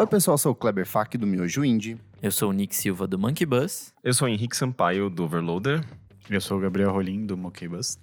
Oi, pessoal, sou o Kleber Fak do Miojo Indie. Eu sou o Nick Silva do Monkey Bus. Eu sou o Henrique Sampaio do Overloader. Eu sou o Gabriel Rolim do Monkey Bus.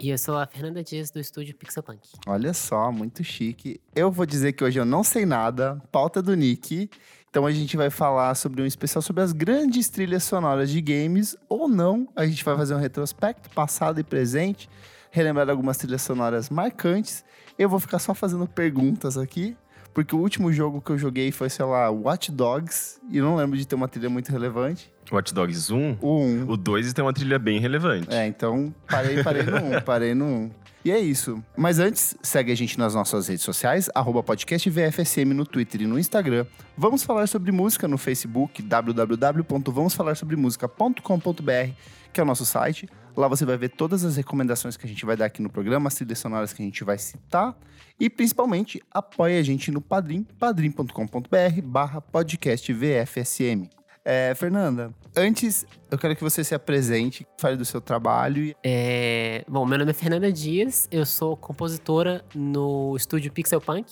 E eu sou a Fernanda Dias do estúdio Pixel Punk. Olha só, muito chique. Eu vou dizer que hoje eu não sei nada, pauta do Nick. Então a gente vai falar sobre um especial sobre as grandes trilhas sonoras de games ou não. A gente vai fazer um retrospecto passado e presente, relembrar algumas trilhas sonoras marcantes. Eu vou ficar só fazendo perguntas aqui, porque o último jogo que eu joguei foi, sei lá, Watch Dogs, e não lembro de ter uma trilha muito relevante. Watch Dogs 1. O 1. O 2 tem uma trilha bem relevante. É, então parei, parei no 1, parei no 1. E é isso. Mas antes, segue a gente nas nossas redes sociais, arroba podcast VFSM no Twitter e no Instagram. Vamos falar sobre música no Facebook, www.vamosfalarsobremusica.com.br, que é o nosso site. Lá você vai ver todas as recomendações que a gente vai dar aqui no programa, as trilhas sonoras que a gente vai citar. E principalmente, apoie a gente no Padrim, padrim.com.br barra podcast VFSM. É, Fernanda, antes eu quero que você se apresente, fale do seu trabalho. É, bom, meu nome é Fernanda Dias, eu sou compositora no estúdio Pixel Punk.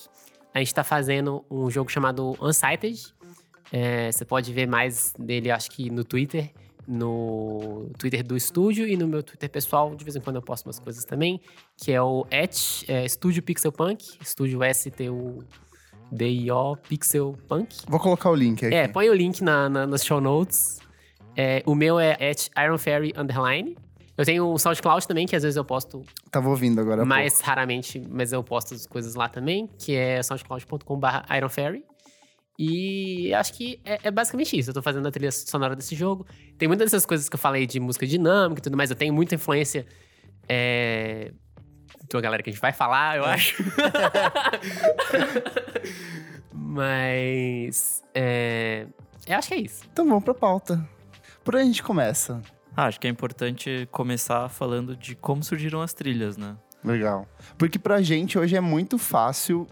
A gente está fazendo um jogo chamado Unsighted. É, você pode ver mais dele, acho que no Twitter, no Twitter do estúdio e no meu Twitter pessoal. De vez em quando eu posto umas coisas também, que é o at, é, Estúdio Pixel Punk, estúdio S-T-U D-I-O Pixel Punk. Vou colocar o link aqui. É, põe o link na, na, nas show notes. É, o meu é at Iron Fairy Underline. Eu tenho o SoundCloud também, que às vezes eu posto Tava ouvindo agora. mais raramente, mas eu posto as coisas lá também, que é soundcloud.com.br ironfairy. E acho que é, é basicamente isso. Eu tô fazendo a trilha sonora desse jogo. Tem muitas dessas coisas que eu falei de música dinâmica e tudo mais. Eu tenho muita influência é, uma galera que a gente vai falar, eu acho. Mas. É, eu acho que é isso. Então vamos pra pauta. Por onde a gente começa? Ah, acho que é importante começar falando de como surgiram as trilhas, né? Legal. Porque pra gente hoje é muito fácil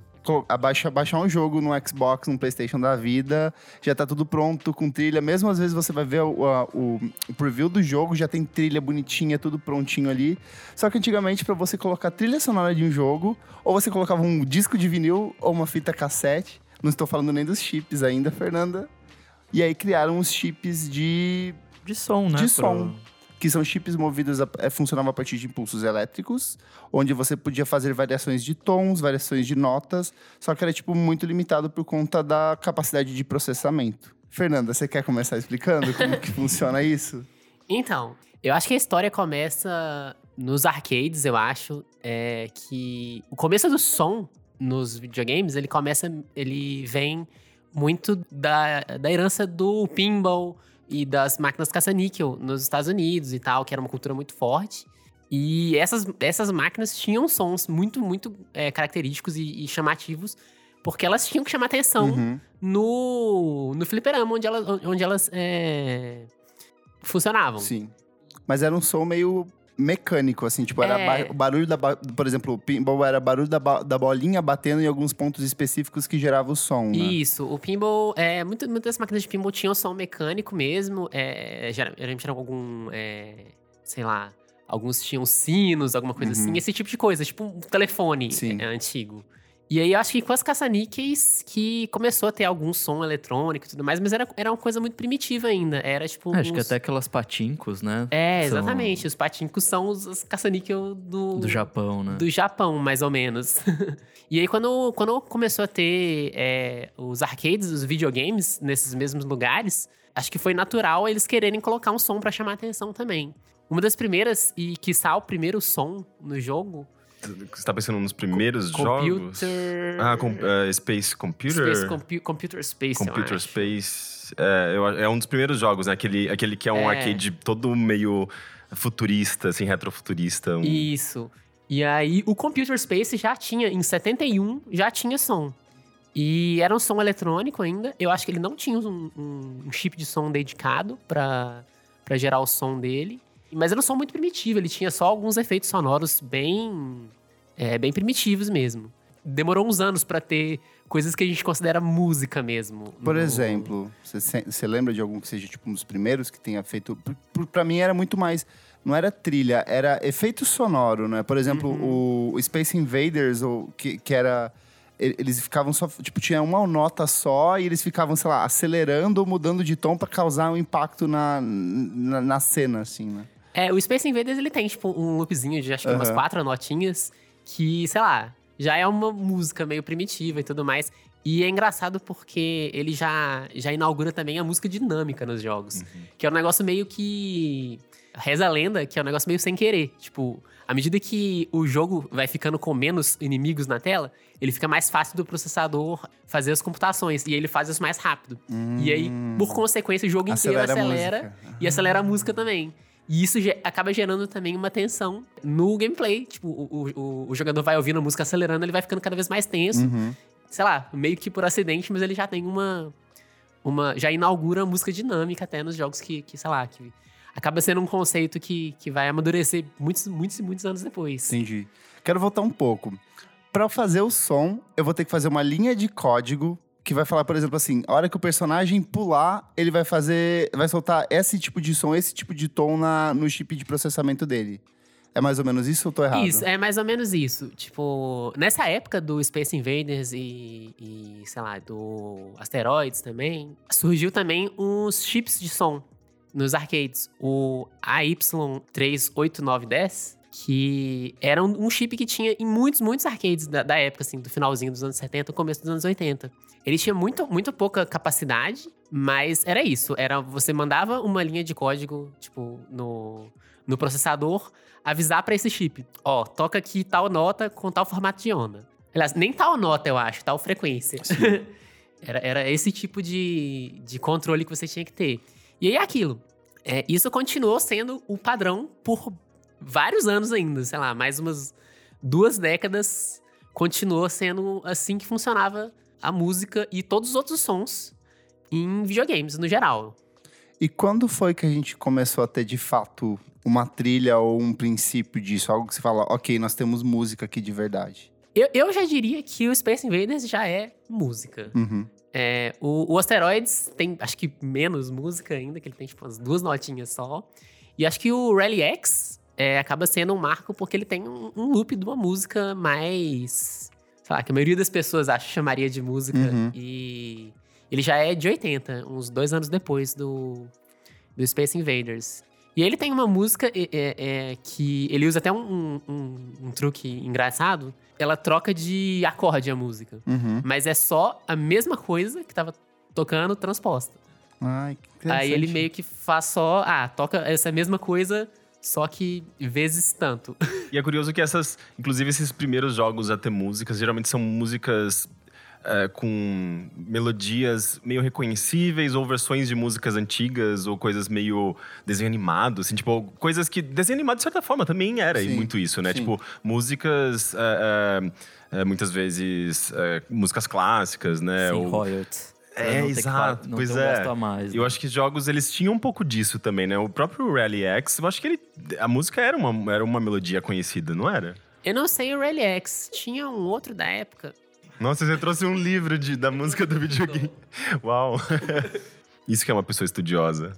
baixar um jogo no Xbox, no Playstation da vida, já tá tudo pronto com trilha. Mesmo às vezes você vai ver o, a- o- o preview do jogo, já tem trilha bonitinha, tudo prontinho ali. Só que antigamente, pra você colocar trilha sonora de um jogo, ou você colocava um disco de vinil ou uma fita cassete. Não estou falando nem dos chips ainda, Fernanda. E aí criaram os chips de De som, né? De Pro- som. Que são chips movidos a, é, funcionavam a partir de impulsos elétricos, onde você podia fazer variações de tons, variações de notas, só que era tipo muito limitado por conta da capacidade de processamento. Fernanda, você quer começar explicando como que funciona isso? Então, eu acho que a história começa nos arcades, eu acho. É que o começo do som nos videogames, ele começa. Ele vem muito da, da herança do pinball e das máquinas caça-níquel nos Estados Unidos e tal, que era uma cultura muito forte. E essas, essas máquinas tinham sons muito, muito é, característicos e, e chamativos, porque elas tinham que chamar atenção Uhum. no, no fliperama, onde elas, onde elas é, funcionavam. Sim. Mas era um som meio mecânico, assim, tipo, era É. ba- barulho da. ba- Por exemplo, o pinball era barulho da, ba- da bolinha batendo em alguns pontos específicos que gerava o som, né? Isso, o pinball, é, muito- muitas máquinas de pinball tinham som mecânico mesmo, é, gera- geralmente era algum, é, sei lá, alguns tinham sinos, alguma coisa Uhum. assim, esse tipo de coisa, tipo um telefone é, antigo. E aí, eu acho que com as caça-níqueis que começou a ter algum som eletrônico e tudo mais, mas era, era uma coisa muito primitiva ainda, era tipo... Ah, acho que até aquelas patincos, né? É, são exatamente, os patincos são os, os caça-níquel do... Do Japão, né? do Japão, mais ou menos. e aí, quando, quando começou a ter é, os arcades, os videogames nesses mesmos lugares, acho que foi natural eles quererem colocar um som pra chamar atenção também. Uma das primeiras, e que o primeiro som no jogo, Você tá pensando nos primeiros jogos? Computer... Ah, com, é, Space Computer? Space Compu- Computer Space, eu Computer acho. Space. É, eu- é um dos primeiros jogos, né? Aquele, aquele que é um É. arcade todo meio futurista, assim, retrofuturista. Um... Isso. E aí, o Computer Space já tinha, em 71, já tinha som. E era um som eletrônico ainda. Eu acho que ele não tinha um, um- um chip de som dedicado pra gerar o som dele. Mas era um som muito primitivo, ele tinha só alguns efeitos sonoros bem, é, bem primitivos mesmo. Demorou uns anos pra ter coisas que a gente considera música mesmo. Por no- exemplo, você lembra de algum que seja tipo um dos primeiros que tenha feito. Pra mim era muito mais. Não era trilha, era efeito sonoro, né? Por exemplo, Uhum. o Space Invaders, ou, que, que era. eles ficavam só. Tipo, tinha uma nota só e eles ficavam, sei lá, acelerando ou mudando de tom pra causar um impacto na, na, na cena, assim, né? É, o Space Invaders ele tem, tipo, um loopzinho de acho que umas Aham. quatro notinhas que, sei lá, já é uma música meio primitiva e tudo mais. E é engraçado porque ele já, já inaugura também a música dinâmica nos jogos. Que é um negócio meio que. Reza a lenda, que é um negócio meio sem querer. Tipo, à medida que o jogo vai ficando com menos inimigos na tela, ele fica mais fácil do processador fazer as computações. E ele faz isso mais rápido. E aí, por consequência, o jogo inteiro Hum. Acelera e acelera a música também. E isso acaba gerando também uma tensão no gameplay. Tipo, o, o- o- jogador vai ouvindo a música acelerando, ele vai ficando cada vez mais tenso. Uhum. Sei lá, meio que por acidente, mas ele já tem uma. uma já inaugura a música dinâmica até nos jogos que, que sei lá, que acaba sendo um conceito que, que vai amadurecer muitos, muitos e muitos anos depois. Entendi. Quero voltar um pouco. Pra fazer o som, eu vou ter que fazer uma linha de código que vai falar, por exemplo, assim, a hora que o personagem pular, ele vai fazer, vai soltar esse tipo de som, esse tipo de tom na, no chip de processamento dele. É mais ou menos isso ou tô errado? Isso, é mais ou menos isso. Tipo, nessa época do Space Invaders e, e, sei lá, do Asteroids também, surgiu também uns chips de som nos arcades. O AY38910, que era um, chip que tinha em muitos, muitos arcades da, da época, assim, do finalzinho dos anos 70, começo dos anos 80. Ele tinha muito, muito pouca capacidade, mas era isso. Era você mandava uma linha de código, tipo, no, no processador, avisar pra esse chip. Ó, toca aqui tal nota com tal formato de onda. Aliás, nem tal nota, eu acho, tal frequência. era, era esse tipo de, de controle que você tinha que ter. E aí, é aquilo. É, isso continuou sendo o padrão por vários anos ainda. Sei lá, mais umas duas décadas continuou sendo assim que funcionava a música e todos os outros sons em videogames, no geral. E quando foi que a gente começou a ter, de fato, uma trilha ou um princípio disso? Algo que você fala, ok, nós temos música aqui de verdade. Eu, eu já diria que o Space Invaders já é música. Uhum. É, o, o Asteroids tem, acho que menos música ainda, que ele tem tipo umas duas notinhas só. E acho que o Rally X é, acaba sendo um marco porque ele tem um, um loop de uma música mais. Sei lá, que a maioria das pessoas acha chamaria de música. Uhum. E ele já é de 80, uns dois anos depois do, do Space Invaders. E ele tem uma música é, é, é, que ele usa até um, um- um truque engraçado. Ela troca de acorde a música. Uhum. Mas é só a mesma coisa que tava tocando transposta. Ai, que Aí ele meio que faz só, ah, toca essa mesma coisa, só que vezes tanto. E é curioso que essas, inclusive esses primeiros jogos a ter músicas, geralmente são músicas é, com melodias meio reconhecíveis ou versões de músicas antigas ou coisas meio desenho animado, assim, tipo, coisas que desenho animado de certa forma também era e Sim, muito isso, né? sim. Tipo, músicas é, é, é, muitas vezes é, músicas clássicas, né? Sem Ou- royalties. É, não ter que exato, não pois ter um é. mais. Eu né? acho que jogos, eles tinham um pouco disso também, né? O próprio Rally X, eu acho que ele... A música era uma, era uma melodia conhecida, não era? Eu não sei o Rally X, tinha um outro da época. Nossa, você trouxe um livro de, da música do videogame. Uau! Isso que é uma pessoa estudiosa.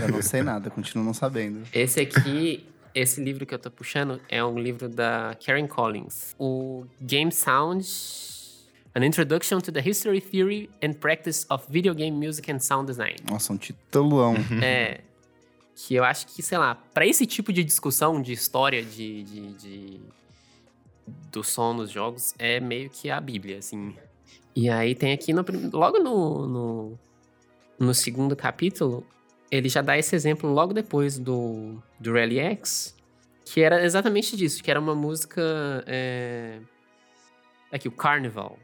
Eu não sei nada, continuo não sabendo. Esse aqui, esse livro que eu tô puxando, é um livro da Karen Collins. O Game Sound... An Introduction to the History, Theory and Practice of Video Game Music and Sound Design. Nossa, um titulão. É. Que eu acho que, sei lá, pra esse tipo de discussão de história de, de, de- do som nos jogos, é meio que a Bíblia, assim. E aí tem aqui, no logo no, no, no segundo capítulo, ele já dá esse exemplo logo depois do, do Rally X, que era exatamente disso, que era uma música. É, aqui, o Carnival.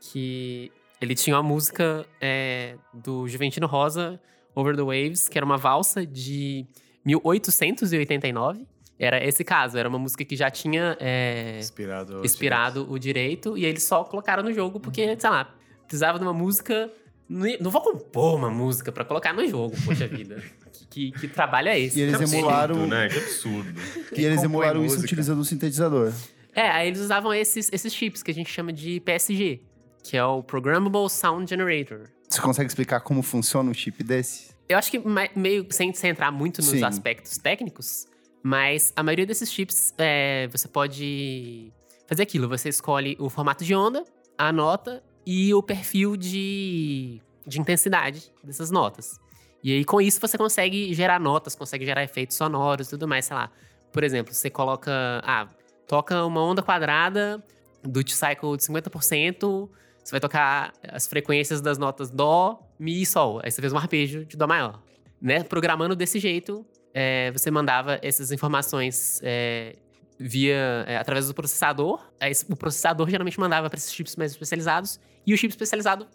Que ele tinha uma música é, do Juventino Rosa, Over the Waves, que era uma valsa de 1889. Era esse caso, era uma música que já tinha é, Inspirado. inspirado o direito, e eles só colocaram no jogo porque, sei lá, precisava de uma música. Não vou compor uma música pra colocar no jogo, poxa vida. que, que, que trabalho é esse? E eles emularam- Absurdo, né? Que absurdo. E eles emularam isso música? utilizando o sintetizador. É, aí eles usavam esses, esses chips que a gente chama de PSG, que é o Programmable Sound Generator. Você consegue explicar como funciona um chip desse? Eu acho que me- meio sem, sem entrar muito nos Sim. aspectos técnicos, mas a maioria desses chips é, você pode fazer aquilo. Você escolhe o formato de onda a nota e o perfil de, de intensidade dessas notas. E aí, com isso, você consegue gerar notas, consegue gerar efeitos sonoros e tudo mais, sei lá. Por exemplo, você coloca. Ah, toca uma onda quadrada do T-Cycle de 50%. Você vai tocar as frequências das notas Dó, Mi e Sol. Aí você fez um arpejo de Dó maior. Né? Programando desse jeito, é, você mandava essas informações é, via é, através do processador. Aí, o processador geralmente mandava para esses chips mais especializados. E o chip especializado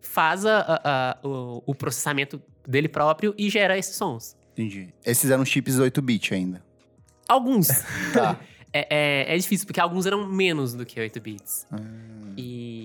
faz a, a, a, o, o processamento dele próprio e gera esses sons. Entendi. Esses eram chips 8-bit ainda. Alguns. Tá. é, é, é difícil, porque alguns eram menos do que 8 bits. Ah.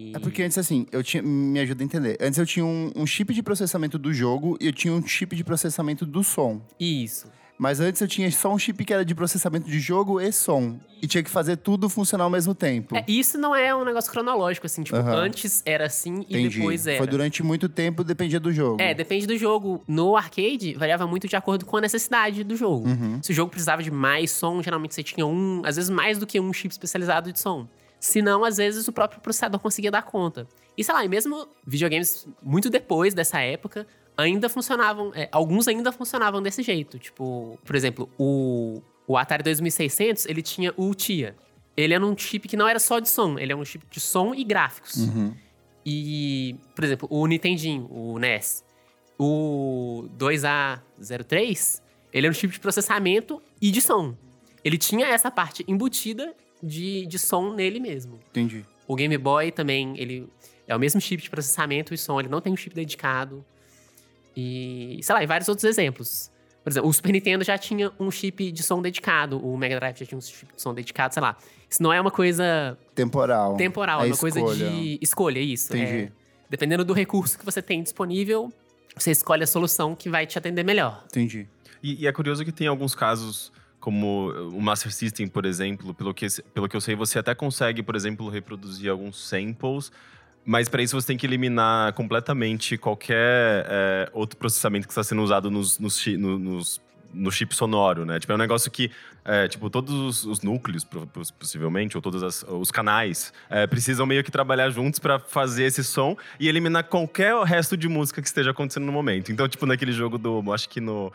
E. É porque antes, assim, eu tinha. Me ajuda a entender. Antes eu tinha um, um chip de processamento do jogo e eu tinha um chip de processamento do som. Isso. Mas antes eu tinha só um chip que era de processamento de jogo e som. E tinha que fazer tudo funcionar ao mesmo tempo. É, isso não é um negócio cronológico, assim. Tipo, Aham. antes era assim e Entendi. depois era. Foi durante muito tempo, dependia do jogo. É, depende do jogo. No arcade, variava muito de acordo com a necessidade do jogo. Uhum. Se o jogo precisava de mais som, geralmente você tinha um, às vezes mais do que um chip especializado de som. Se não, às vezes o próprio processador conseguia dar conta. E sei lá, e mesmo videogames muito depois dessa época, ainda funcionavam, é, alguns ainda funcionavam desse jeito. Tipo, por exemplo, o, o Atari 2600, ele tinha o TIA. Ele era um chip que não era só de som, ele é um chip de som e gráficos. Uhum. E, por exemplo, o Nintendinho, o NES, o 2A03, ele era um chip de processamento e de som. Ele tinha essa parte embutida de, de som nele mesmo. Entendi. O Game Boy também, ele é o mesmo chip de processamento e som, ele não tem um chip dedicado. E, sei lá, e vários outros exemplos. Por exemplo, o Super Nintendo já tinha um chip de som dedicado, o Mega Drive já tinha um chip de som dedicado, sei lá. Isso não é uma coisa Temporal. temporal, É é uma coisa escolha. de escolha, isso. Entendi. É, dependendo do recurso que você tem disponível, você escolhe a solução que vai te atender melhor. Entendi. E, e é curioso que tem alguns casos, como o Master System, por exemplo, pelo que, pelo que eu sei, você até consegue, por exemplo, reproduzir alguns samples, mas para isso você tem que eliminar completamente qualquer é, outro processamento que está sendo usado nos, nos, nos- no chip sonoro, né? Tipo, é um negócio que, é, tipo, todos os, os núcleos, possivelmente, ou todos as- os canais, é, precisam meio que trabalhar juntos para fazer esse som e eliminar qualquer resto de música que esteja acontecendo no momento. Então, tipo, naquele jogo do, acho que no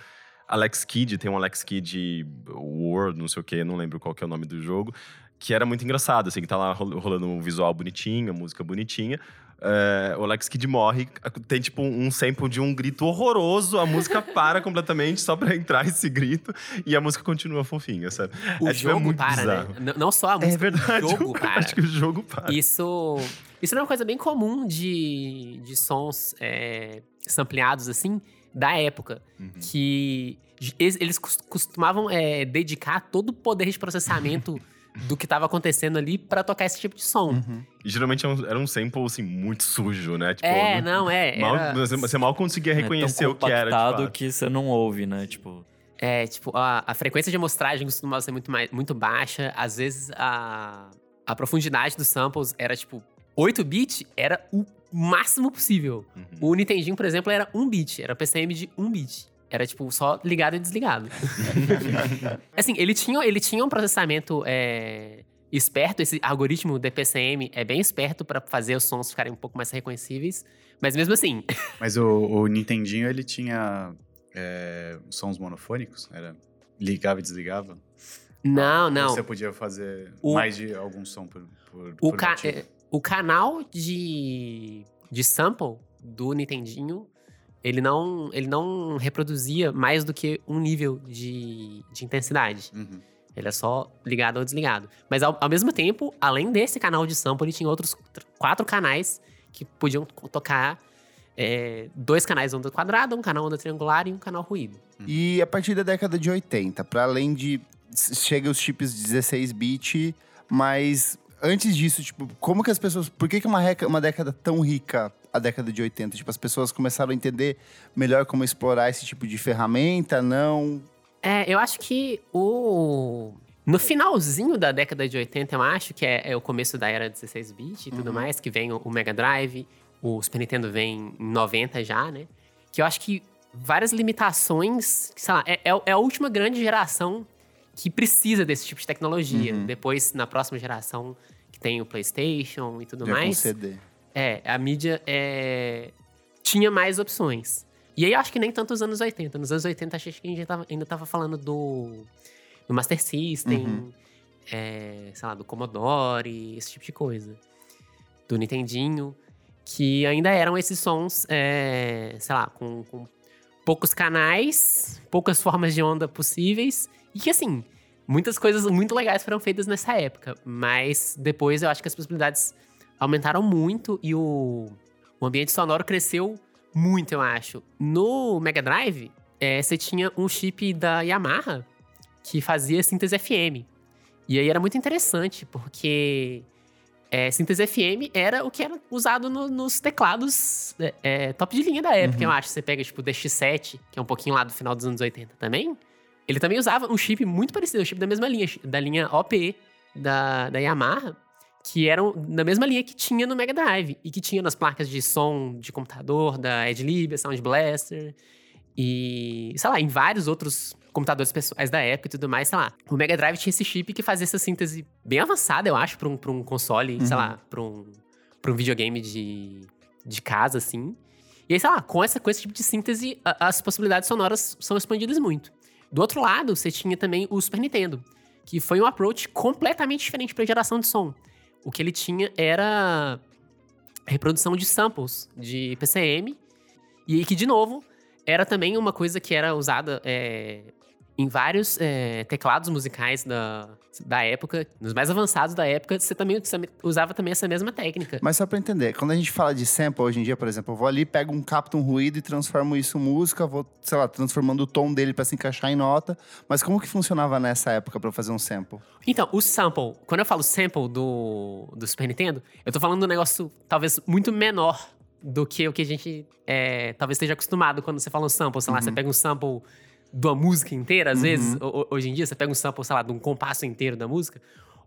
Alex Kidd, tem um Alex Kidd World, não sei o que, não lembro qual que é o nome do jogo, que era muito engraçado, assim, que tá lá rol- rolando um visual bonitinho, a música bonitinha. É, o Alex Kidd morre, tem tipo um sample de um grito horroroso, a música para completamente só pra entrar esse grito e a música continua fofinha, sabe? O é, tipo, é jogo para, bizarro. né? Não só a música, É verdade, o jogo para. acho que o jogo para. Isso, isso é uma coisa bem comum de, de sons é, sampleados, assim, da época. Uhum. Que eles, eles cos- costumavam é, dedicar todo o poder de processamento do que estava acontecendo ali pra tocar esse tipo de som. Uhum. E geralmente era um, era um sample, assim, muito sujo, né? Tipo, É, não, é. Mal, era- você- mal conseguia reconhecer é o que era. fato. que você não ouve, né? Tipo, É, tipo, a, a frequência de amostragem costumava ser muito, mais, muito baixa. Às vezes, a, a profundidade dos samples era, tipo, 8 bit era o máximo possível. Uhum. O Nintendinho, por exemplo, era 1 bit. Era PCM de 1 bit. Era, tipo, só ligado e desligado. assim, ele tinha, ele tinha um processamento é, esperto. Esse algoritmo DPCM é bem esperto pra fazer os sons ficarem um pouco mais reconhecíveis. Mas mesmo assim, Mas o, o Nintendinho, ele tinha é, sons monofônicos? Era ligava e desligava? não, não. Você podia fazer O- mais de algum som por, por, O, por ca- o canal de, de sample do Nintendinho, ele não, ele não reproduzia mais do que um nível de, de intensidade. Uhum. Ele é só ligado ou desligado. Mas ao, ao mesmo tempo, além desse canal de sample, ele tinha outros tr- quatro canais que podiam tocar é, dois canais onda quadrada, um canal onda triangular e um canal ruído. E a partir da década de 80, para além de. Chega os chips 16-bit, mas antes disso, tipo, como que as pessoas. Por que, que uma, reca- uma década tão rica, a década de 80? Tipo, as pessoas começaram a entender melhor como explorar esse tipo de ferramenta, não? É, eu acho que o. No finalzinho da década de 80, eu acho que é, é o começo da era 16-bit e tudo Uhum. mais, que vem o, o Mega Drive, o Super Nintendo vem em 90 já, né? Que eu acho que várias limitações, sei lá, é, é, é a última grande geração que precisa desse tipo de tecnologia. Uhum. Depois, na próxima geração, tem o PlayStation e tudo Já com mais. CD. É, a mídia é, tinha mais opções. E aí eu acho que nem tanto nos anos 80. Nos anos 80 acho que a gente tava- ainda tava falando do, do Master System, Uhum. é, sei lá, do Commodore, esse tipo de coisa. Do Nintendinho. Que ainda eram esses sons, é, sei lá, com, com poucos canais, poucas formas de onda possíveis. E que assim, muitas coisas muito legais foram feitas nessa época. Mas depois eu acho que as possibilidades aumentaram muito e o, o ambiente sonoro cresceu muito, eu acho. No Mega Drive, é, você tinha um chip da Yamaha que fazia síntese FM. E aí era muito interessante, porque é, síntese FM era o que era usado no- nos teclados é, é, top de linha da época, eu acho. Você pega, tipo, o DX7, que é um pouquinho lá do final dos anos 80 também. Ele também usava um chip muito parecido, um chip da mesma linha, da linha OPE da, da Yamaha, que eram na mesma linha que tinha no Mega Drive e que tinha nas placas de som de computador da Ed Lib, Sound Blaster e, sei lá, em vários outros computadores pessoais da época e tudo mais, sei lá. O Mega Drive tinha esse chip que fazia essa síntese bem avançada, eu acho, pra um, pra um console, sei Uhum. lá, pra um, pra um videogame de, de casa, assim. E aí, sei lá, com, essa, com esse tipo de síntese, a- as possibilidades sonoras são expandidas muito. Do outro lado, você tinha também o Super Nintendo, que foi um approach completamente diferente pra geração de som. O que ele tinha era reprodução de samples de PCM, e que, de novo, era também uma coisa que era usada é, em vários é, teclados musicais da, da época, nos mais avançados da época, você também usava também essa mesma técnica. Mas só pra entender, quando a gente fala de sample hoje em dia, por exemplo, eu vou ali, pego um, capto um ruído e transformo isso em música, vou, sei lá, transformando o tom dele pra se encaixar em nota. Mas como que funcionava nessa época pra fazer um sample? Então, o sample, quando eu falo sample do, do Super Nintendo, eu tô falando de um negócio talvez muito menor do que o que a gente é, talvez esteja acostumado quando você fala um sample. Sei lá, você pega um sample de uma música inteira, às vezes, ho- ho- hoje em dia, você pega um sample, sei lá, de um compasso inteiro da música.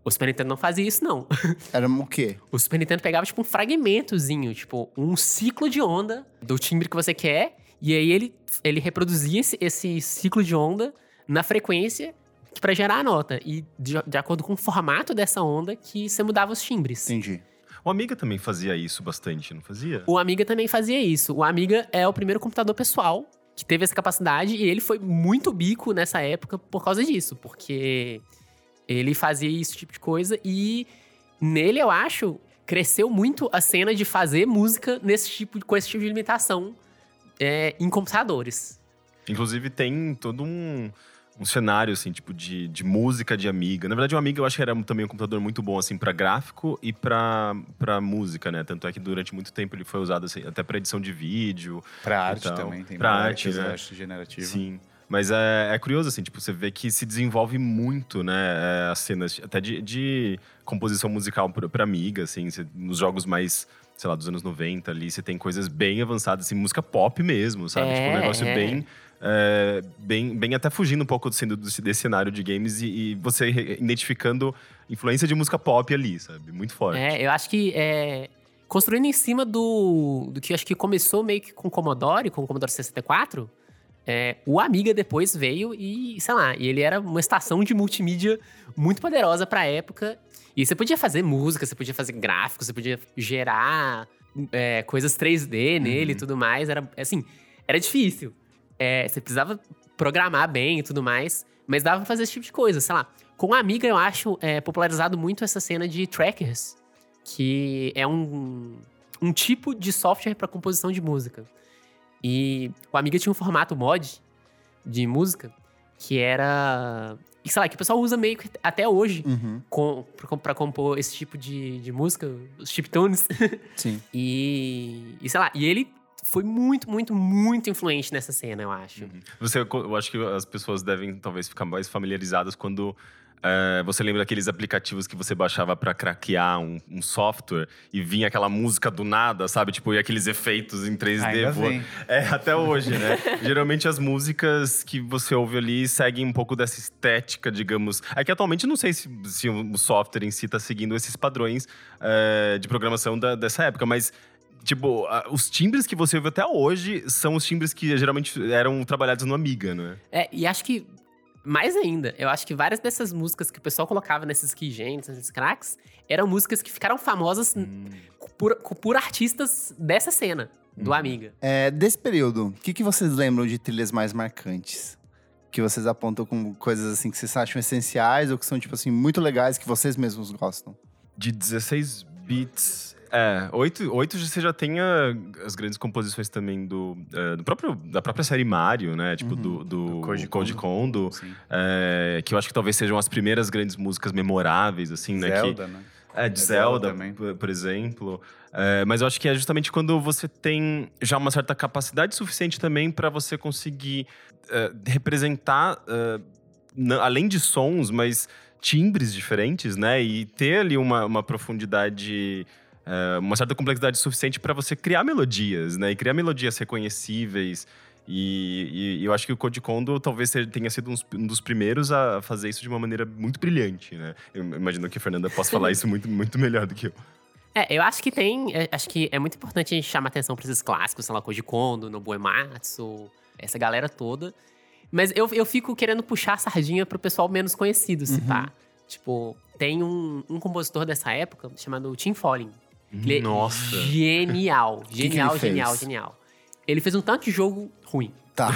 O Super Nintendo não fazia isso, não. Era o quê? O Super Nintendo pegava, tipo, um fragmentozinho, tipo, um ciclo de onda do timbre que você quer, e aí ele, ele reproduzia esse, esse ciclo de onda na frequência para gerar a nota. E de, de acordo com o formato dessa onda que você mudava os timbres. Entendi. O Amiga também fazia isso bastante, não fazia? O Amiga também fazia isso. O Amiga é o primeiro computador pessoal que teve essa capacidade e ele foi muito bico nessa época por causa disso, porque ele fazia esse tipo de coisa e nele eu acho cresceu muito a cena de fazer música nesse tipo com esse tipo de limitação é, em computadores. Inclusive tem todo um, um cenário, assim, tipo, de, de música de Amiga. Na verdade, o Amiga eu acho que era também um computador muito bom, assim, pra gráfico e pra, pra música, né? Tanto é que durante muito tempo ele foi usado, assim, até pra edição de vídeo. Pra arte Então, também, tem pra arte, né? arte generativa. Sim. Mas é, é curioso, assim, tipo, você vê que se desenvolve muito, né, é, as cenas, até de, de composição musical pra, pra Amiga, assim, você- nos jogos mais, sei lá, dos anos 90 ali, você tem coisas bem avançadas, assim, música pop mesmo, sabe? tipo, um É, negócio é. bem, é, bem, bem até fugindo um pouco do, desse, desse cenário de games e, e você identificando influência de música pop ali, sabe? Muito forte. É, eu acho que é, construindo em cima do, do que acho que começou meio que com o Commodore, com o Commodore 64, é, o Amiga depois veio e, sei lá, e ele era uma estação de multimídia muito poderosa pra época. E você podia fazer música, você podia fazer gráficos, você podia gerar é, coisas 3D nele e tudo mais. Era, assim, era difícil. É, você precisava programar bem e tudo mais, mas dava pra fazer esse tipo de coisa, sei lá. Com a Amiga, eu acho é, popularizado muito essa cena de trackers, que é um, um tipo de software para composição de música. E o Amiga tinha um formato mod de música que era. Sei lá, que o pessoal usa meio que até hoje Uhum. com, pra, pra compor esse tipo de, de música, os chiptunes. Sim. e, e sei lá, e ele foi muito, muito, muito influente nessa cena, eu acho. Você, eu acho que as pessoas devem talvez ficar mais familiarizadas quando é, você lembra daqueles aplicativos que você baixava pra craquear um, um software e vinha aquela música do nada, sabe? Tipo, e aqueles efeitos em 3D. Ainda voa- vem. É, até hoje, né? Geralmente as músicas que você ouve ali seguem um pouco dessa estética, digamos. É que atualmente eu não sei se, se o software em si tá seguindo esses padrões é, de programação da- dessa época, mas. Tipo, os timbres que você ouve até hoje são os timbres que geralmente eram trabalhados no Amiga, né? É, e acho que mais ainda, eu acho que várias dessas músicas que o pessoal colocava nesses keygens, nesses cracks, eram músicas que ficaram famosas por, por artistas dessa cena, do Amiga. É, desse período, o que, que vocês lembram de trilhas mais marcantes? Que vocês apontam como coisas assim que vocês acham essenciais ou que são, tipo assim, muito legais que vocês mesmos gostam? De 16 bits. É, 8, 8 você já tem a- as grandes composições também do, é, do próprio, da própria série Mario, né? Tipo, do, do, Do Koji Koji Kondo. Sim. é, que eu acho que talvez sejam as primeiras grandes músicas memoráveis, assim, né? Que, Zelda, né? É, de É Zelda, Zelda por, exemplo. É, mas eu acho que é justamente quando você tem já uma certa capacidade suficiente também para você conseguir é, representar, é, na- além de sons, mas timbres diferentes, né? E ter ali uma, uma profundidade. É, uma certa complexidade suficiente para você criar melodias, né? E criar melodias reconhecíveis. E, e eu acho que o Code Kondo talvez tenha sido uns- um dos primeiros a fazer isso de uma maneira muito brilhante, né? Eu imagino que a Fernanda possa falar isso muito, muito melhor do que eu. É, eu acho que tem. é, acho que é muito importante a gente chamar atenção pra esses clássicos, sei lá, Koji Kondo, Nobuo Ematsu, essa galera toda. Mas eu, eu fico querendo puxar a sardinha pro pessoal menos conhecido, se pá. Tipo, tem um, um compositor dessa época chamado Tim Follin. Ele é Nossa. genial. que ele Genial, fez? genial, genial. Ele fez um tanto de jogo ruim. Tá.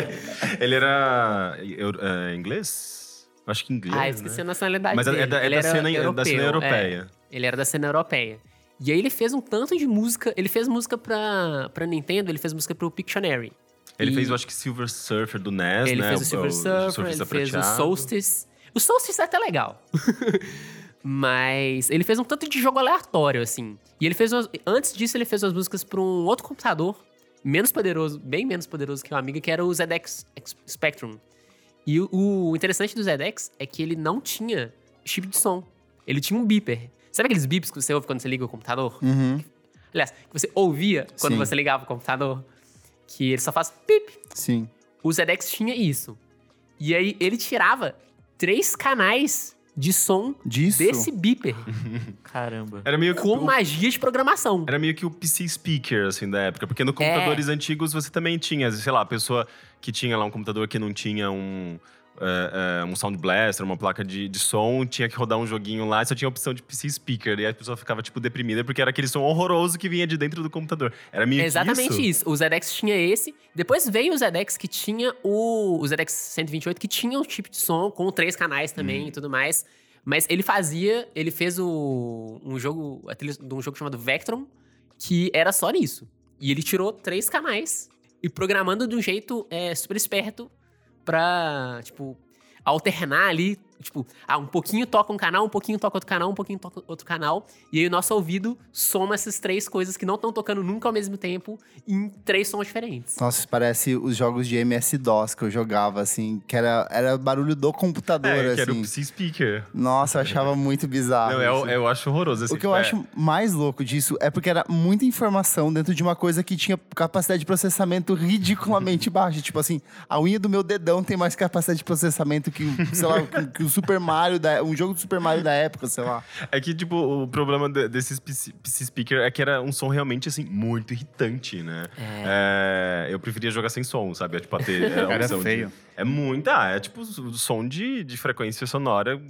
Ele era eu- é, inglês? Acho que inglês, ah, esqueci né? a nacionalidade Mas é dele. da, é Ele da era cena, é da cena europeu, é. europeia. Ele era da cena europeia. E aí ele fez um tanto de música. Ele fez música pra, pra Nintendo, ele fez música pro Pictionary. Ele E fez, eu acho que Silver Surfer do NES, Ele né? fez o Silver Surfer, surfista ele fez o prateado. Solstice. O Solstice é até legal. Mas ele fez um tanto de jogo aleatório, assim. E ele fez umas- Antes disso, ele fez as músicas pra um outro computador, menos poderoso, bem menos poderoso que o Amiga, que era o ZX Spectrum. E o, o interessante do ZX é que ele não tinha chip de som. Ele tinha um beeper. Sabe aqueles beeps que você ouve quando você liga o computador? Uhum. Aliás, que você ouvia quando Sim. você ligava o computador? Que ele só faz pip, Sim. o ZX tinha isso. E aí ele tirava três canais de som Disso? desse beeper Caramba. Era meio que com o- magia de programação. Era meio que o PC speaker, assim, da época. Porque no computadores antigos você também tinha, sei lá, a pessoa que tinha lá um computador que não tinha um, é, é, um Sound Blaster, uma placa de, de som, tinha que rodar um joguinho lá e só tinha a opção de PC speaker. E a pessoa ficava, tipo, deprimida porque era aquele som horroroso que vinha de dentro do computador. Era meio Exatamente que isso. O ZX tinha esse. Depois veio o ZX que tinha o, o ZX 128, que tinha um chip de som com três canais também Hum. e tudo mais. Mas ele fazia. Ele fez o, um jogo. A trilha de um jogo chamado Vectron, que era só nisso. E ele tirou três canais e programando de um jeito é, super esperto pra, tipo, alternar ali. Tipo, ah, um pouquinho toca um canal, um pouquinho toca outro canal, um pouquinho toca outro canal. E aí o nosso ouvido soma essas três coisas que não estão tocando nunca ao mesmo tempo em três sons diferentes. Nossa, isso parece os jogos de MS-DOS que eu jogava, assim, que era, era barulho do computador, É, assim. que era o PC speaker. Nossa, eu achava muito bizarro. Não, eu, assim. eu acho horroroso. Assim, O que eu é, acho mais louco disso é porque era muita informação dentro de uma coisa que tinha capacidade de processamento ridiculamente baixa. Tipo assim, a unha do meu dedão tem mais capacidade de processamento que, o- sei lá, que, Super Mario, da, um jogo do Super Mario da época, sei lá. É que, tipo, o problema de- desses PC, speaker é que era um som realmente, assim, muito irritante, né? É, eu preferia jogar sem som, sabe? É, tipo, a ter a Era opção de- feio. É muito, ah, é tipo o som de, de frequência sonora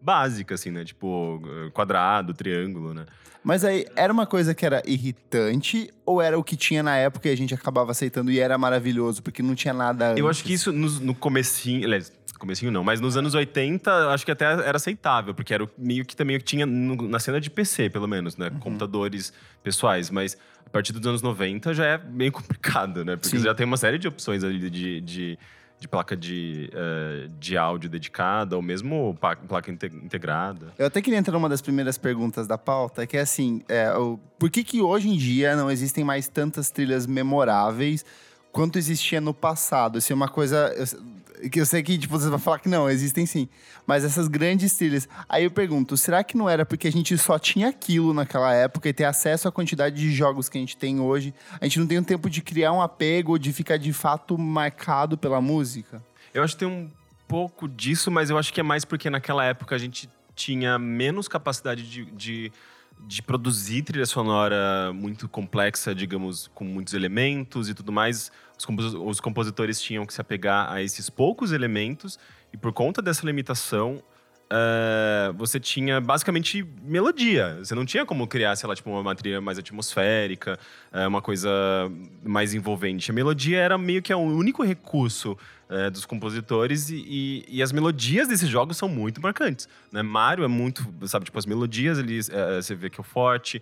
básica, assim, né? Tipo, quadrado, triângulo, né? Mas aí, era uma coisa que era irritante ou era o que tinha na época e a gente acabava aceitando e era maravilhoso, porque não tinha nada Eu antes? acho que isso no, no comecinho, aliás, comecinho não, mas nos anos 80, acho que até era aceitável, porque era o meio que também tinha no- na cena de PC, pelo menos, né? Computadores pessoais, mas a partir dos anos 90 já é meio complicado, né? Porque Sim. já tem uma série de opções ali de, de, de placa de, eh, de áudio dedicada, ou mesmo placa inte- integrada. Eu até queria entrar numa das primeiras perguntas da pauta, que é assim, é, o, por que que hoje em dia não existem mais tantas trilhas memoráveis quanto existia no passado? Isso é uma coisa eu- que eu sei que tipo, você vai falar que não, existem sim. Mas essas grandes trilhas. Aí eu pergunto, será que não era porque a gente só tinha aquilo naquela época e ter acesso à quantidade de jogos que a gente tem hoje? A gente não tem o tempo de criar um apego, de ficar de fato marcado pela música? Eu acho que tem um pouco disso, mas eu acho que é mais porque naquela época a gente tinha menos capacidade de, de, de produzir trilha sonora muito complexa, digamos, com muitos elementos e tudo mais. Os, compos os compositores tinham que se apegar a esses poucos elementos e por conta dessa limitação, Uh, você tinha basicamente melodia. Você não tinha como criar, sei lá, tipo, uma trilha mais atmosférica, uh, uma coisa mais envolvente. A melodia era meio que o único recurso uh, dos compositores e, e, e, as melodias desses jogos são muito marcantes. Né? Mario é muito, sabe, tipo, as melodias, eles, você vê que é o forte.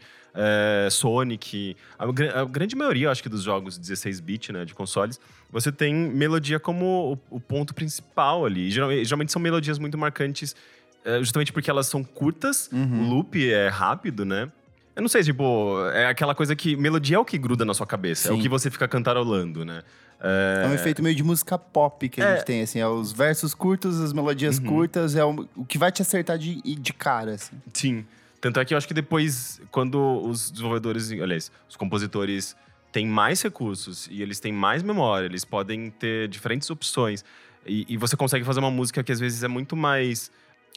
Sonic, a, a, grande maioria, acho que, dos jogos 16-bit, né, de consoles, você tem melodia como o, o ponto principal ali. Geralmente, geralmente são melodias muito marcantes é, justamente porque elas são curtas, uhum. o loop é rápido, né? Eu não sei, tipo, é aquela coisa que. Melodia é o que gruda na sua cabeça, Sim. é o que você fica cantarolando, né? É... é um efeito meio de música pop que a é... gente tem, assim. É os versos curtos, as melodias uhum. curtas, é o, o, que vai te acertar de, de cara, assim. Sim. Tanto é que eu acho que depois, quando os desenvolvedores, aliás, os compositores têm mais recursos e eles têm mais memória, eles podem ter diferentes opções. E, e você consegue fazer uma música que às vezes é muito mais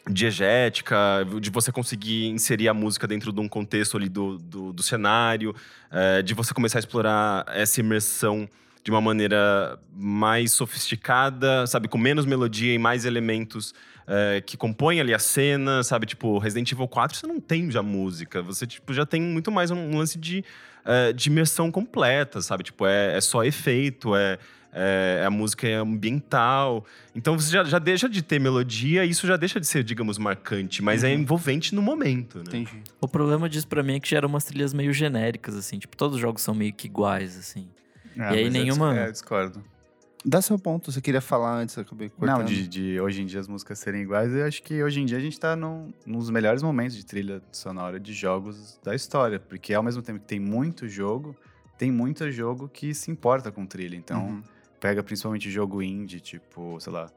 diegética, de você conseguir inserir a música dentro de um contexto ali do, do, do cenário, é, de você começar a explorar essa imersão de uma maneira mais sofisticada, sabe, com menos melodia e mais elementos é, que compõem ali a cena, sabe, tipo, Resident Evil 4 você não tem já música, você tipo, já tem muito mais um lance de, é, de imersão completa, sabe, tipo, é, é só efeito, é, é, a música é ambiental. Então você já, já deixa de ter melodia e isso já deixa de ser, digamos, marcante, mas é uhum. é envolvente no momento, né? Entendi. O problema disso para mim é que gera umas trilhas meio genéricas, assim. Tipo, todos os jogos são meio que iguais, assim. É, e aí nenhuma. É, discordo. Dá seu ponto, você queria falar antes, eu acabei cortando. Não, de, de, hoje em dia as músicas serem iguais, eu acho que hoje em dia a gente tá num, nos melhores momentos de trilha sonora de jogos da história, porque ao mesmo tempo que tem muito jogo, tem muito jogo que se importa com trilha, então... Uhum pega principalmente jogo indie, tipo, sei lá,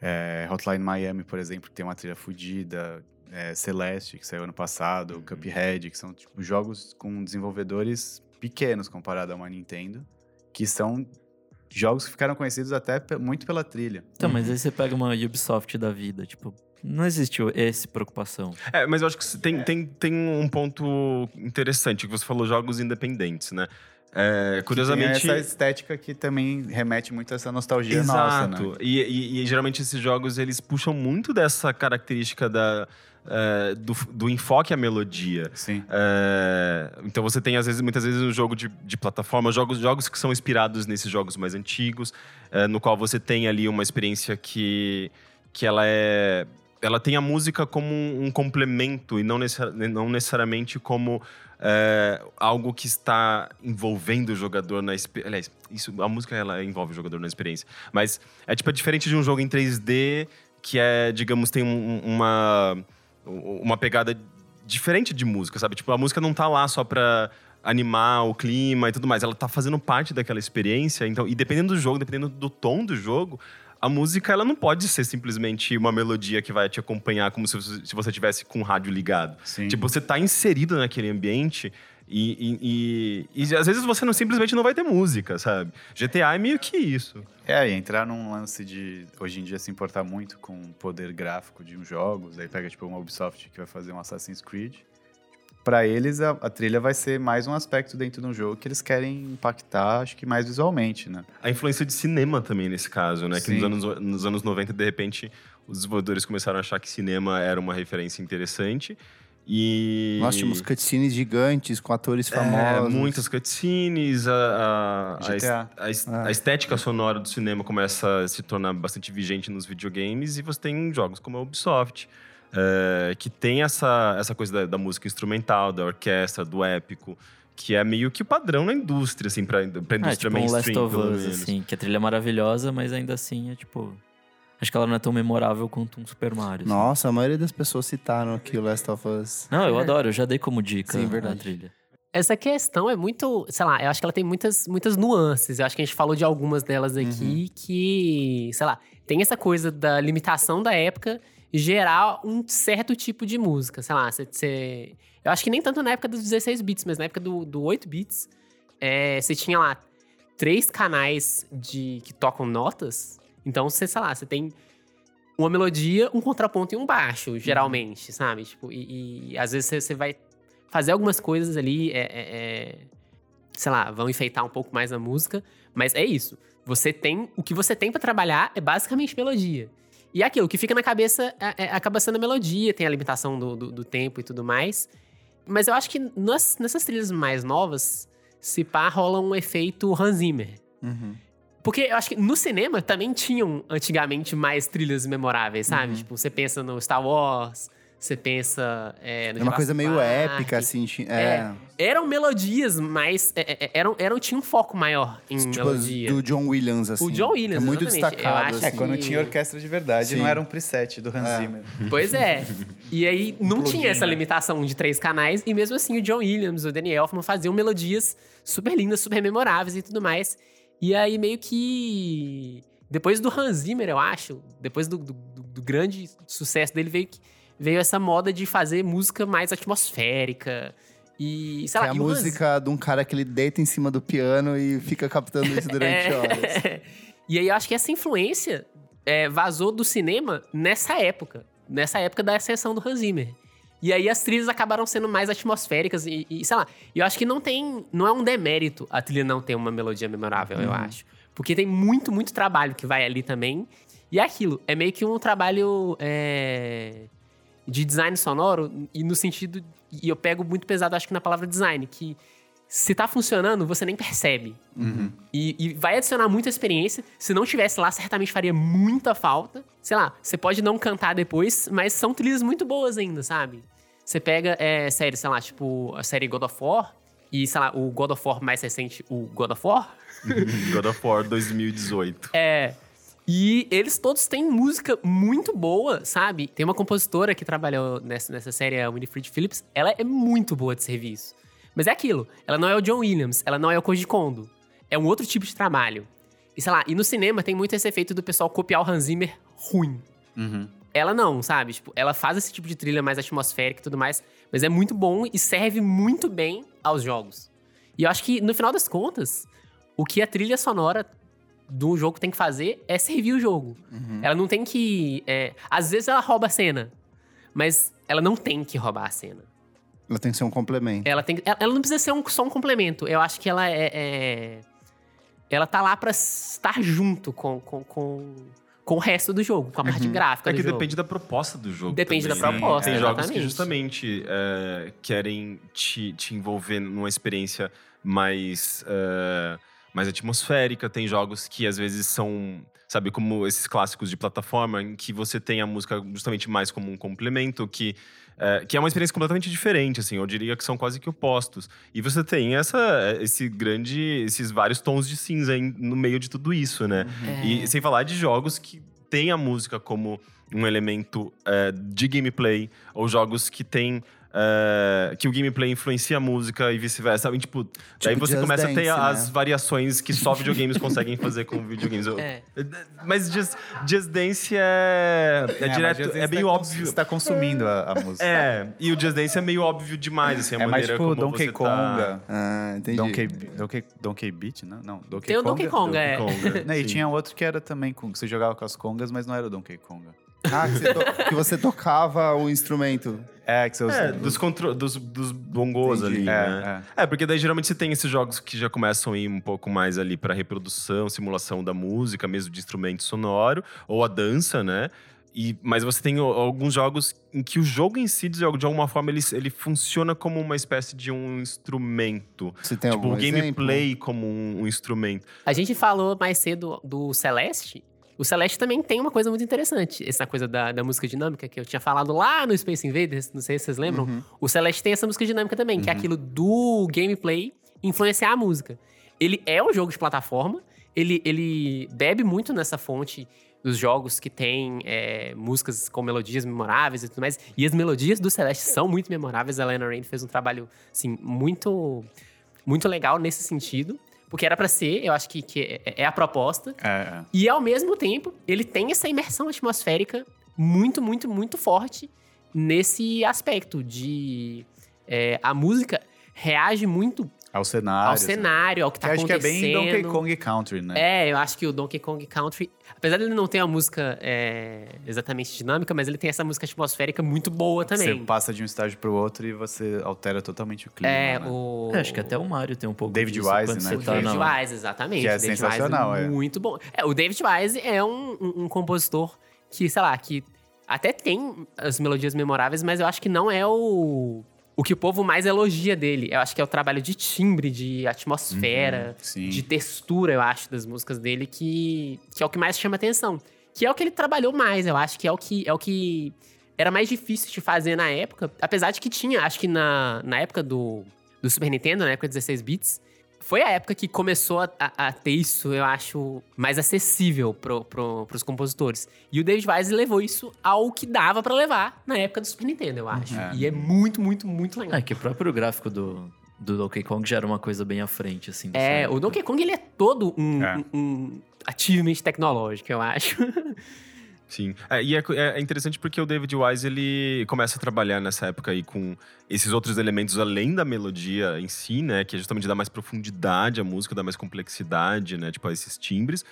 é, Hotline Miami, por exemplo, que tem uma trilha fodida, é, Celeste, que saiu ano passado, uhum. Cuphead, que são tipo, jogos com desenvolvedores pequenos comparado a uma Nintendo, que são jogos que ficaram conhecidos até muito pela trilha. Então, uhum. mas aí você pega uma Ubisoft da vida, tipo, não existiu essa preocupação. É, mas eu acho que tem, tem, tem um ponto interessante, que você falou jogos independentes, né? É, curiosamente. essa estética que também remete muito a essa nostalgia Exato. nossa, né? E, e, e, geralmente esses jogos eles puxam muito dessa característica da. É, do, do, enfoque à melodia. Sim. É, então você tem, às vezes, muitas vezes, um jogo de, de plataforma, jogos, jogos que são inspirados nesses jogos mais antigos, é, no qual você tem ali uma experiência que, que ela é. Ela tem a música como um, um complemento e não, necessari não necessariamente como é, algo que está envolvendo o jogador na experiência. Aliás, isso, a música ela envolve o jogador na experiência. Mas é tipo é diferente de um jogo em 3D que é, digamos, tem um, uma, uma pegada diferente de música, sabe? Tipo, a música não tá lá só pra animar o clima e tudo mais. Ela tá fazendo parte daquela experiência. Então, e dependendo do jogo, dependendo do tom do jogo, a música ela não pode ser simplesmente uma melodia que vai te acompanhar como se, se você tivesse com o rádio ligado. Sim. Tipo, você tá inserido naquele ambiente e, e, e, e, às vezes você não simplesmente não vai ter música, sabe? GTA é meio que isso. É, e entrar num lance de hoje em dia se importar muito com o poder gráfico de uns jogos, aí pega tipo uma Ubisoft que vai fazer um Assassin's Creed para eles a, a, trilha vai ser mais um aspecto dentro de um jogo que eles querem impactar, acho que mais visualmente, né? A influência de cinema também nesse caso, né? Sim. Que nos anos, nos anos 90, de repente, os desenvolvedores começaram a achar que cinema era uma referência interessante. E. Nós tínhamos cutscenes gigantes com atores é, famosos. É, muitas cutscenes, a, a, a, a, a, estética sonora do cinema começa a se tornar bastante vigente nos videogames, e você tem jogos como a Ubisoft é, que tem essa, essa coisa da, da, música instrumental, da orquestra, do épico, que é meio que o padrão na indústria, assim, pra, pra indústria ah, tipo mainstream. Um Last of Us, assim, que a trilha é maravilhosa, mas ainda assim é tipo. Acho que ela não é tão memorável quanto um Super Mario. Assim. Nossa, a maioria das pessoas citaram aqui o Last of Us. Não, eu é. adoro, eu já dei como dica Sim, verdade. a trilha. Essa questão é muito, sei lá, eu acho que ela tem muitas, muitas nuances. Eu acho que a gente falou de algumas delas aqui uhum. que, sei lá, tem essa coisa da limitação da época gerar um certo tipo de música. Sei lá, você. Eu acho que nem tanto na época dos 16 bits, mas na época do, do 8 bits, é, você tinha lá três canais de que tocam notas. Então, você, sei lá, você tem uma melodia, um contraponto e um baixo, geralmente, uhum. sabe? Tipo, e, e, às vezes você, você vai fazer algumas coisas ali, é, é- é- sei lá, vão enfeitar um pouco mais a música, mas é isso. Você tem, o que você tem pra trabalhar é basicamente melodia. E é aquilo, o que fica na cabeça é- é- acaba sendo a melodia, tem a limitação do, do- do tempo e tudo mais. Mas eu acho que nas- nessas trilhas mais novas, se pá, rola um efeito Hans Zimmer. Uhum. Porque eu acho que no cinema também tinham antigamente mais trilhas memoráveis, sabe? Tipo, você pensa no Star Wars, você pensa é, no É uma coisa meio Park. épica, assim. ti- É. Eram melodias, mas é, é, eram, eram, tinha um foco maior em Tipo, melodia. do John Williams, assim. John Williams, É muito exatamente. Destacado, acho assim. É, quando que- tinha orquestra de verdade, Sim. não era um preset do Hans É. Zimmer. Pois é. E aí não plugin, tinha essa limitação de três canais, e mesmo assim o John Williams, o Danny Elfman faziam melodias super lindas, super memoráveis e tudo mais. E aí meio que. Depois do Hans Zimmer, eu acho, depois do, do- do- grande sucesso dele, veio, que- veio essa moda de fazer música mais atmosférica. E, sei Que lá, é a o Hans- música de um cara que ele deita em cima do piano e fica captando isso durante É. horas. e aí eu acho que essa influência é, vazou do cinema nessa época. Nessa época da ascensão do Hans Zimmer. E aí as trilhas acabaram sendo mais atmosféricas e, e, sei lá. e Eu acho que não tem. Não é um demérito a trilha não ter uma melodia memorável, eu acho. Porque tem muito, muito trabalho que vai ali também. E é aquilo. É meio que um trabalho é, de design sonoro, e no sentido. E eu pego muito pesado, acho que na palavra design, que se tá funcionando, você nem percebe. E, e vai adicionar muita experiência. Se não tivesse lá, certamente faria muita falta. Sei lá, você pode não cantar depois, mas são trilhas muito boas ainda, sabe? Você pega é, séries, sei lá, tipo a série God of War, e sei lá, o God of War mais recente, o God of War, God of War 2018. é. E eles todos têm música muito boa, sabe? Tem uma compositora que trabalhou nessa, nessa série, a Winifred Phillips. Ela é muito boa de serviço. Mas é aquilo. Ela não é o John Williams, ela não é o Koji Kondo. É um outro tipo de trabalho. E sei lá, e no cinema tem muito esse efeito do pessoal copiar o Hans Zimmer ruim. Uhum. Ela não, sabe? Tipo, ela faz esse tipo de trilha mais atmosférica e tudo mais, mas é muito bom e serve muito bem aos jogos. E eu acho que, no final das contas, o que a trilha sonora do jogo tem que fazer é servir o jogo. Ela não tem que. é, às vezes ela rouba a cena, mas ela não tem que roubar a cena. Ela tem que ser um complemento. Ela, tem, ela ela não precisa ser um- só um complemento. Eu acho que ela é. é- ela tá lá pra estar junto com, com, com, com o resto do jogo, com a parte gráfica É do que jogo. depende da proposta do jogo. Depende também, da né? proposta, Tem jogos que justamente é, querem te, te envolver numa experiência mais, é, mais atmosférica. Tem jogos que às vezes são, sabe, como esses clássicos de plataforma, em que você tem a música justamente mais como um complemento, que é, que é uma experiência completamente diferente, assim, eu diria que são quase que opostos. E você tem essa, esse grande, esses vários tons de cinza em- no meio de tudo isso, né? É. E sem falar de jogos que tem a música como um elemento é, de gameplay, ou jogos que tem. É, que o gameplay influencia a música e vice-versa, sabe? Tipo, daí você Just começa a ter Dance, as né? variações que só videogames conseguem fazer com videogames. É. Mas Just, Just Dance é, é, mas direto, é meio tá óbvio. Você tá consumindo a, a música. É, e o Just Dance é meio óbvio demais, assim, a É mais maneira tipo como Donkey você Konga. Ah, entendi. Donkey, Donkey, Donkey Beat, não? Não, Donkey Tem o Konga. Donkey Konga, é. Tá... Konga, Não, e tinha outro que era também com que você jogava com as congas, mas não era o Donkey Konga. Ah, que você, to- que você tocava o instrumento. É, que você usa. É, dos, contro dos, dos bongos Entendi. ali, É, né? É. porque daí geralmente você tem esses jogos que já começam a ir um pouco mais ali pra reprodução, simulação da música, mesmo de instrumento sonoro, ou a dança, né? E, mas você tem o- alguns jogos em que o jogo em si, de de alguma forma, ele, ele funciona como uma espécie de um instrumento. Você tem tipo, algum o gameplay como um, um instrumento. A gente falou mais cedo do Celeste. O Celeste também tem uma coisa muito interessante. Essa coisa da, da música dinâmica que eu tinha falado lá no Space Invaders, não sei se vocês lembram. Uhum. O Celeste tem essa música dinâmica também, que é aquilo do gameplay influenciar a música. Ele é um jogo de plataforma, ele, ele bebe muito nessa fonte dos jogos que tem é, músicas com melodias memoráveis e tudo mais. E as melodias do Celeste são muito memoráveis. A Lena Rain fez um trabalho, assim, muito, muito legal nesse sentido. Porque era pra ser, eu acho que, que é, é a proposta. É, é. E ao mesmo tempo, ele tem essa imersão atmosférica muito, muito, muito forte nesse aspecto de. é, a música reage muito Ao cenário. ao cenário, ao que Que tá acho que é acontecendo. bem Donkey Kong Country, né? É, eu acho que o Donkey Kong Country, apesar dele não ter a música é, exatamente dinâmica, mas ele tem essa música atmosférica muito boa Você também. passa de um estágio pro outro e você altera totalmente o clima. É, né? o. É, acho que até o Mario tem um pouco David disso, Wise, né? Você O tá David na... Wise, exatamente. Que é David sensacional, Wise é. Muito bom. É, o David Wise é um, um, um compositor que, sei lá, que até tem as melodias memoráveis, mas eu acho que não é o. O que o povo mais elogia dele. Eu acho que é o trabalho de timbre, de atmosfera, Uhum, de textura, eu acho, das músicas dele, que, que é o que mais chama atenção. Que é o que ele trabalhou mais, eu acho que é o que é o que era mais difícil de fazer na época. Apesar de que tinha, acho que na, na época do, do Super Nintendo, na época de 16 bits, foi a época que começou a, a- a ter isso, eu acho, mais acessível pro, pro, pros compositores. E o David Wise levou isso ao que dava pra levar na época do Super Nintendo, eu acho. É. E é muito, muito, muito legal. É, que o próprio gráfico do, do Donkey Kong já era uma coisa bem à frente, assim. É, época. o Donkey Kong ele é todo um, É. um, um achievement tecnológico, eu acho. Sim. É, e é, é interessante porque o David Wise ele começa a trabalhar nessa época aí com esses outros elementos além da melodia em si, né? Que é justamente dá mais profundidade à música, dá mais complexidade, né? Tipo, a esses timbres.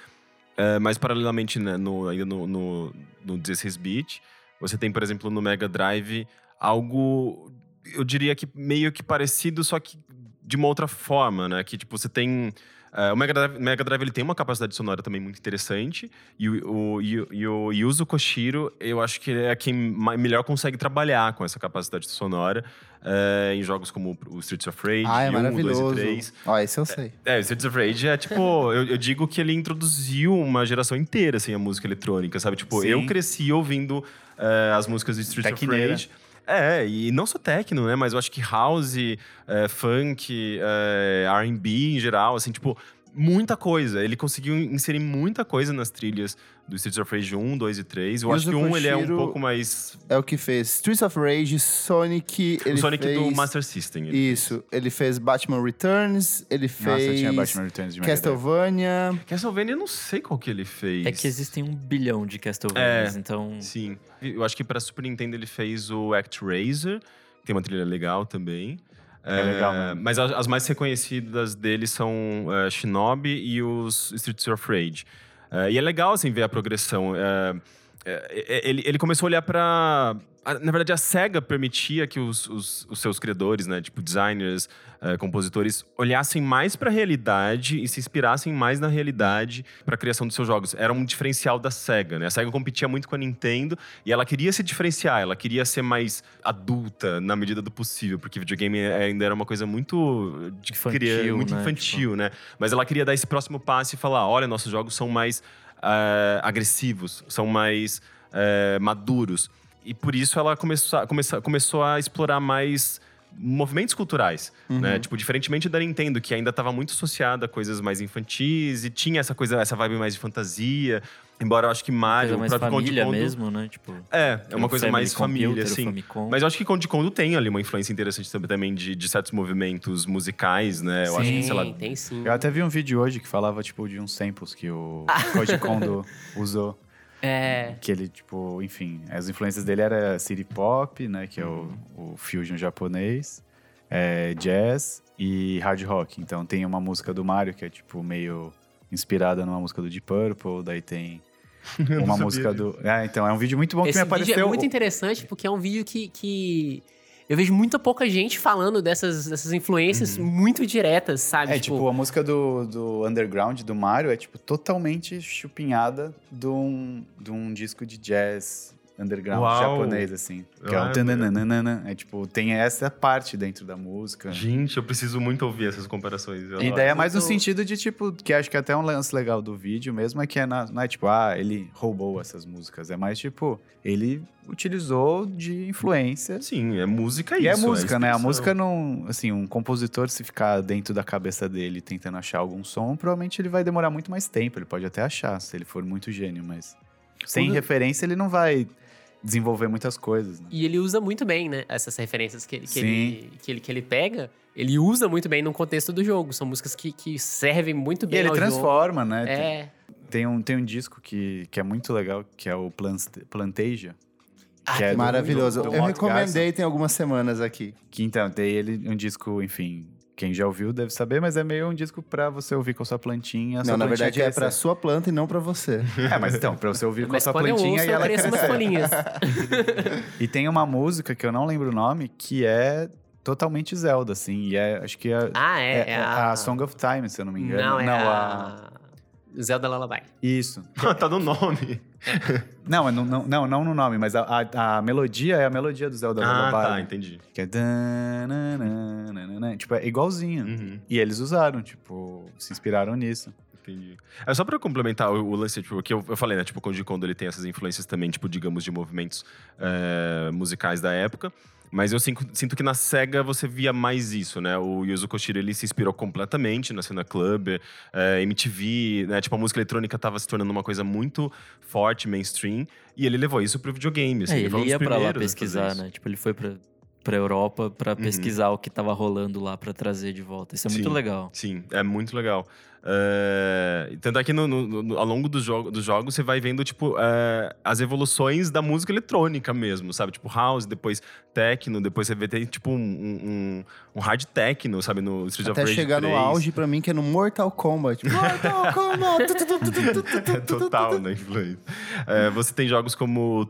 É, mas paralelamente, né, no, ainda no, no, no 16-bit, você tem, por exemplo, no Mega Drive algo, eu diria que meio que parecido, só que de uma outra forma, né? Que tipo, você tem. É, o Mega Drive, Mega Drive ele tem uma capacidade sonora também muito interessante. E o, o, e, o- e o Yuzo Koshiro, eu acho que ele é quem melhor consegue trabalhar com essa capacidade sonora é, em jogos como o Streets of Rage, Ah, é 1, 2 maravilhoso. e 3. Ó, esse eu sei. É, o Streets of Rage é tipo, eu, eu digo que ele introduziu uma geração inteira assim, a música eletrônica, sabe? Tipo, Sim. eu cresci ouvindo é, as músicas do Streets of. Rage. É, e não só techno, né? Mas eu acho que house, é, funk, é, R&B em geral, assim, tipo, muita coisa. Ele conseguiu inserir muita coisa nas trilhas do Streets of Rage 1, 2 e 3. Eu E acho que o 1 ele é um pouco mais... É o que fez Streets of Rage, Sonic. Ele o Sonic fez... do Master System. ele Isso. Ele fez Batman Returns, ele Nossa, fez tinha Batman Returns de. Castlevania. fez. Castlevania eu não sei qual que ele fez. É que existem um bilhão de Castlevanias, então... Sim. Eu acho que para Super Nintendo ele fez o ActRaiser, que tem uma trilha legal também. É legal mesmo. Mas as, as mais reconhecidas dele são eh, Shinobi e os Streets of Rage. Eh, e é legal, assim, ver a progressão. Eh, ele, ele começou a olhar para... Na verdade, a SEGA permitia que os, os, os seus criadores, né, tipo designers, eh, compositores, olhassem mais para a realidade e se inspirassem mais na realidade para a criação dos seus jogos. Era um diferencial da SEGA, né? A SEGA competia muito com a Nintendo e ela queria se diferenciar, ela queria ser mais adulta na medida do possível, porque videogame ainda era uma coisa muito de Infantil, criança, muito né? infantil, né? Mas ela queria dar esse próximo passo e falar: olha, nossos jogos são mais eh, agressivos, são mais eh, maduros. E por isso ela começou, a- começou, começou a explorar mais movimentos culturais, né? Tipo, diferentemente da Nintendo, que ainda estava muito associada a coisas mais infantis e tinha essa coisa, essa vibe mais de fantasia. Embora eu acho que Mario, Coisa o mais próprio Conde família Kondo- mesmo, né? Tipo, É, é uma o coisa mais família, assim. Famicom. Mas eu acho que Conde Kondo tem ali uma influência interessante tam- também de, de certos movimentos musicais, né? Eu acho que, sei lá, Sim, tem sim. Eu até vi um vídeo hoje que falava, tipo, de uns samples que o Koji Kondo usou. É. Que ele, tipo, enfim, as influências dele era city pop, né? Que é o, o fusion japonês, é, jazz e hard rock. Então tem uma música do Mario que é, tipo, meio inspirada numa música do Deep Purple. Daí tem uma música disso. do... É, então é um vídeo muito bom que Esse me vídeo apareceu... é muito interessante porque é um vídeo que, que eu vejo muita pouca gente falando dessas, dessas influências muito diretas, sabe? É, tipo, a música do, do Underground, do Mario, é, tipo, totalmente chupinhada de um, de um disco de jazz underground Uau. japonês, assim. Que é Ah, um tananana. É, tipo, tem essa parte dentro da música. Gente, eu preciso muito ouvir essas comparações. eu E daí é mais no sentido de, tipo, que acho que até um lance legal do vídeo mesmo é que é na- não é tipo, ah, ele roubou essas músicas. É mais tipo, ele utilizou de influência. Sim, é música E isso. é música, né? A música não. Assim, um compositor, se ficar dentro da cabeça dele tentando achar algum som, provavelmente ele vai demorar muito mais tempo. Ele pode até achar, se ele for muito gênio, mas. Sem Quando- referência, ele não vai desenvolver muitas coisas, né? E ele usa muito bem, né? Essas referências que ele, que ele, que ele, que ele pega, ele usa muito bem no contexto do jogo. São músicas que, que servem muito E bem ele ao transforma, né? jogo. É. Tem, um, tem um disco que, que é muito legal, que é o Plantasia. Ah, Que é do- Maravilhoso. do Eu recomendei tem algumas semanas aqui. Que então, tem ele um disco, enfim, quem já ouviu deve saber, mas é meio um disco pra você ouvir com a sua plantinha. a sua Não, na plantinha verdade é crescer. pra sua planta e não pra você. É, mas então, pra você ouvir com a sua quando eu plantinha ouço, e eu ela cresço umas folhinhas. E tem uma música que eu não lembro o nome, que é totalmente Zelda, assim. E é, acho que é, Ah, é. é- é a Song of Time, se eu não me engano. Não, é não a... Zelda Lullaby. Isso. tá no nome. Não, é não, não, não no nome, mas a, a, a melodia é a melodia do Zelda Ah, Lullaby. tá, entendi. Que é... dananana, Tipo, é igualzinho. Uhum. E eles usaram, tipo, se inspiraram nisso. Entendi. É só pra complementar o, o lance, tipo, que eu, eu falei, né? Tipo, o Koji Kondo ele tem essas influências também, tipo, digamos, de movimentos é, musicais da época. Mas eu sinto, sinto que na SEGA você via mais isso, né? O Yuzo Koshiro, ele se inspirou completamente na cena club, é, MTV, né? Tipo, a música eletrônica tava se tornando uma coisa muito forte, mainstream. E ele levou isso pro videogame, assim. É, ele dos ia pra lá pesquisar, né? Tipo, ele foi pra, pra Europa pra Uhum. pesquisar o que tava rolando lá pra trazer de volta. Isso é muito Sim. legal. Sim, é muito legal. É, tanto é que no, no- no- ao longo do jogo, dos jogos você vai vendo, tipo, é, as evoluções da música eletrônica mesmo, sabe? Tipo, house, depois techno, depois você vê tem, tipo, um, um, um hard techno, sabe? No Street Até of Rage chegar no 3. auge pra mim, que é no Mortal Kombat. Mortal Kombat! É total, né? Influência. É, você tem jogos como o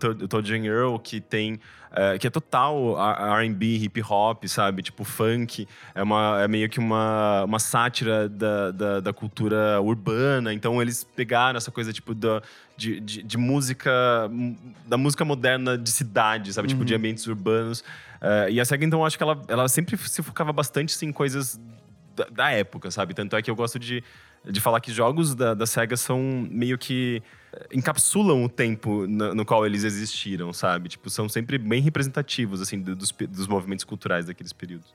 and Earl, que tem. É, que é total RB, hip hop, sabe? Tipo, funk. É, uma, é meio que uma, uma sátira da, da, da cultura urbana. Então, eles pegaram essa coisa, tipo, da, de, de, de música. da música moderna de cidade, sabe? Tipo, de ambientes urbanos. É, e a SEGA, então, acho que ela, ela sempre se focava bastante assim, em coisas da, da época, sabe? Tanto é que eu gosto de, de falar que jogos da, da SEGA são meio que encapsulam o tempo no, no qual eles existiram, sabe? Tipo, são sempre bem representativos, assim, do- dos, dos movimentos culturais daqueles períodos.